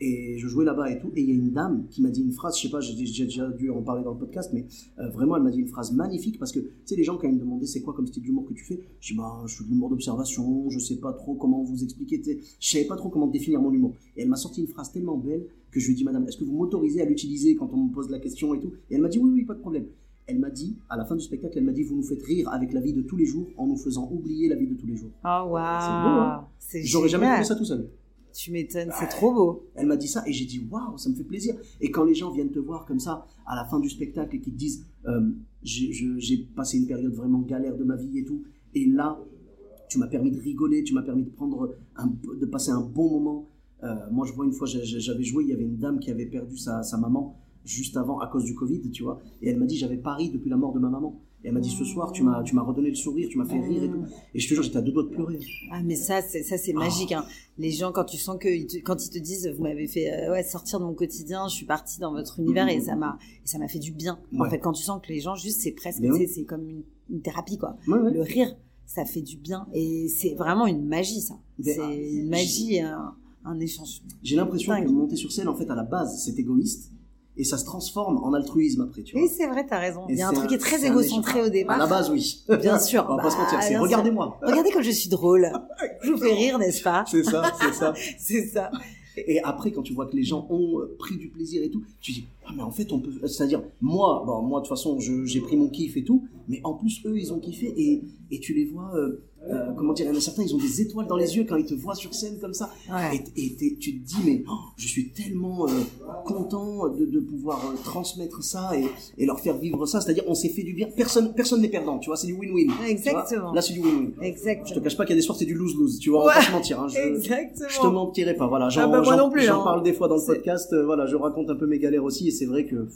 S1: Et je jouais là-bas et tout. Et il y a une dame qui m'a dit une phrase, je sais pas, j'ai déjà dû en parler dans le podcast, mais euh, vraiment, elle m'a dit une phrase magnifique parce que, tu sais, les gens, quand ils me demandaient c'est quoi comme style d'humour que tu fais, je dis, bah, je fais de l'humour d'observation, je sais pas trop comment vous expliquer, je savais pas trop comment définir mon humour. Et elle m'a sorti une phrase tellement belle que je lui ai dit, madame, est-ce que vous m'autorisez à l'utiliser quand on me pose la question et tout? Et elle m'a dit, oui, oui, pas de problème. Elle m'a dit, à la fin du spectacle, elle m'a dit, vous nous faites rire avec la vie de tous les jours en nous faisant oublier la vie de tous les jours.
S2: oh waouh
S1: hein?
S2: c'est
S1: J'aurais jamais trouvé ça tout seul.
S2: Tu m'étonnes c'est trop beau
S1: Elle m'a dit ça et j'ai dit waouh, ça me fait plaisir. Et quand les gens viennent te voir comme ça à la fin du spectacle et qu'ils te disent euh, j'ai passé une période vraiment galère de ma vie et tout, et là tu m'as permis de rigoler, tu m'as permis de prendre un, de passer un bon moment. Euh, moi je vois une fois j'avais joué, il y avait une dame qui avait perdu sa, sa maman juste avant à cause du Covid, tu vois, et elle m'a dit j'avais pas ri depuis la mort de ma maman. Et elle m'a dit ce soir tu m'as tu m'as redonné le sourire, tu m'as fait rire et tout. Et je te jure j'étais à deux doigts de pleurer.
S2: ah mais ça c'est ça c'est magique hein. les gens quand tu sens que ils te- quand ils te disent vous m'avez fait euh, ouais sortir de mon quotidien je suis partie dans votre univers et ça m'a ça m'a fait du bien en
S1: Ouais.
S2: fait quand tu sens que les gens juste c'est presque
S1: oui.
S2: sais, c'est comme une, une thérapie quoi
S1: Ouais, ouais.
S2: le rire, ça fait du bien et c'est vraiment une magie ça.
S1: Mais,
S2: C'est
S1: ah,
S2: une magie, un, un échange.
S1: J'ai l'impression que monter sur scène, en fait, à la base, c'est égoïste. Et ça se transforme en altruisme après, tu vois.
S2: Oui, c'est vrai, t'as raison.
S1: Et
S2: Il y a un truc qui est très
S1: c'est un
S2: égocentré au départ.
S1: À la base, oui.
S2: Bien sûr.
S1: On va pas se
S2: Bah,
S1: mentir, c'est
S2: sûr.
S1: regardez-moi.
S2: Regardez comme je suis drôle. Je vous fais rire, n'est-ce pas?
S1: C'est ça, c'est ça.
S2: C'est ça.
S1: Et après, quand tu vois que les gens ont euh, pris du plaisir et tout, tu dis, ah, mais en fait, on peut. C'est-à-dire, moi, bon, moi, de toute façon, j'ai pris mon kiff et tout, mais en plus, eux, ils ont kiffé et, et tu les vois, euh, euh, comment dire, il y en a certains, ils ont des étoiles dans les yeux quand ils te voient sur scène comme ça.
S2: Ouais.
S1: Et, et tu te dis, mais oh, je suis tellement euh, content de, de pouvoir euh, transmettre ça et, et leur faire vivre ça. C'est-à-dire, on s'est fait du bien. Personne personne n'est perdant, tu vois, c'est du win-win.
S2: Exactement.
S1: Là, c'est du win-win. Je te
S2: Exactement.
S1: cache pas qu'il y a des soirs, c'est du lose-lose, tu vois, on va pas se mentir. Hein, je,
S2: Exactement.
S1: je te mentirai pas, voilà. J'en,
S2: Ah bah, moi
S1: j'en-
S2: non plus,
S1: j'en
S2: hein.
S1: parle des fois dans le podcast, euh, voilà, je raconte un peu mes galères aussi, et c'est vrai que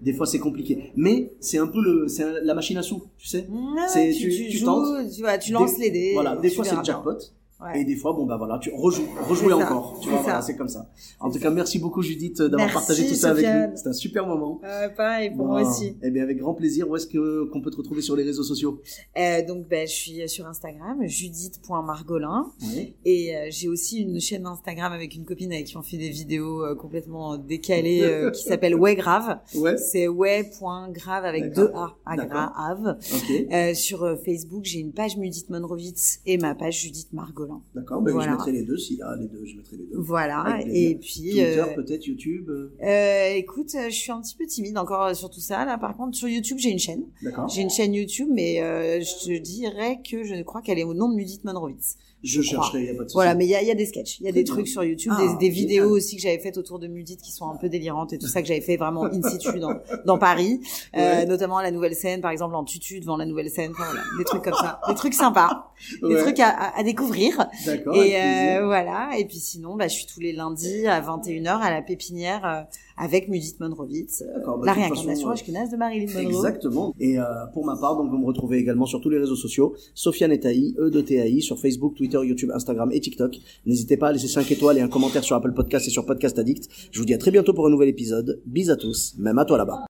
S1: des fois c'est compliqué. Mais c'est un peu le, c'est la machination, tu sais.
S2: Ah
S1: C'est-
S2: ouais,
S1: tu-
S2: tu, tu,
S1: tu
S2: joues,
S1: tentes.
S2: tu, vois, tu lances
S1: Des-
S2: les dés.
S1: Voilà, des
S2: tu
S1: fois c'est le jackpot.
S2: Ouais.
S1: Et des fois, bon bah voilà, tu rejoues,
S2: C'est ça,
S1: encore. Tu
S2: c'est
S1: vois, voilà, c'est comme ça. En tout cas, merci beaucoup Judith euh, d'avoir partagé tout ça avec nous. C'était un super moment.
S2: Euh, pareil pour moi aussi.
S1: Eh bien, avec grand plaisir. Où est-ce que qu'on peut te retrouver sur les réseaux sociaux?
S2: Euh, donc, ben, je suis sur Instagram, judith.margolin.
S1: Oui.
S2: Et euh, j'ai aussi une chaîne Instagram avec une copine avec qui on fait des vidéos euh, complètement décalées euh, qui s'appelle Ouais Grave.
S1: Ouais.
S2: C'est ouais.grave avec deux A, grave.
S1: Ok.
S2: Euh, sur Facebook, j'ai une page Judith Monrovitz et ma page Judith Margolin.
S1: D'accord. Ben,
S2: Voilà.
S1: Je mettrai les deux. S'il y a les deux, je mettrai les deux.
S2: Voilà. Et puis,
S1: Twitter,
S2: euh,
S1: peut-être YouTube. euh,
S2: euh, écoute, je suis un petit peu timide encore sur tout ça. Là, par contre, sur YouTube, j'ai une chaîne.
S1: D'accord.
S2: J'ai une chaîne YouTube, mais je te dirais que je crois qu'elle est au nom de Judith Monrovitz.
S1: Je chercherai, il n'y a pas de souci.
S2: Voilà, mais il y a, y a des sketchs, il y a des trucs sur YouTube,
S1: Ah,
S2: des, des vidéos aussi que j'avais faites autour de Mudite qui sont un peu délirantes et tout ça que j'avais fait vraiment in situ dans, dans Paris, euh, notamment à la nouvelle scène, par exemple en tutu devant la nouvelle scène, enfin, voilà, des trucs comme ça, des trucs sympas. des trucs à, à- découvrir.
S1: D'accord.
S2: Et euh, voilà. Et puis sinon, bah, je suis tous les lundis à 21h à la pépinière euh, avec Mudit Monrovitz, euh,
S1: bah,
S2: la réincarnation ashkénaze de Marilyn Monroe.
S1: Exactement. Et euh, pour ma part, donc vous me retrouvez également sur tous les réseaux sociaux, Sofiane Etaï, E de TAI, sur Facebook, Twitter, YouTube, Instagram et TikTok. N'hésitez pas à laisser 5 étoiles et un commentaire sur Apple Podcast et sur Podcast Addict. Je vous dis à très bientôt pour un nouvel épisode. Bis à tous, même à toi là-bas.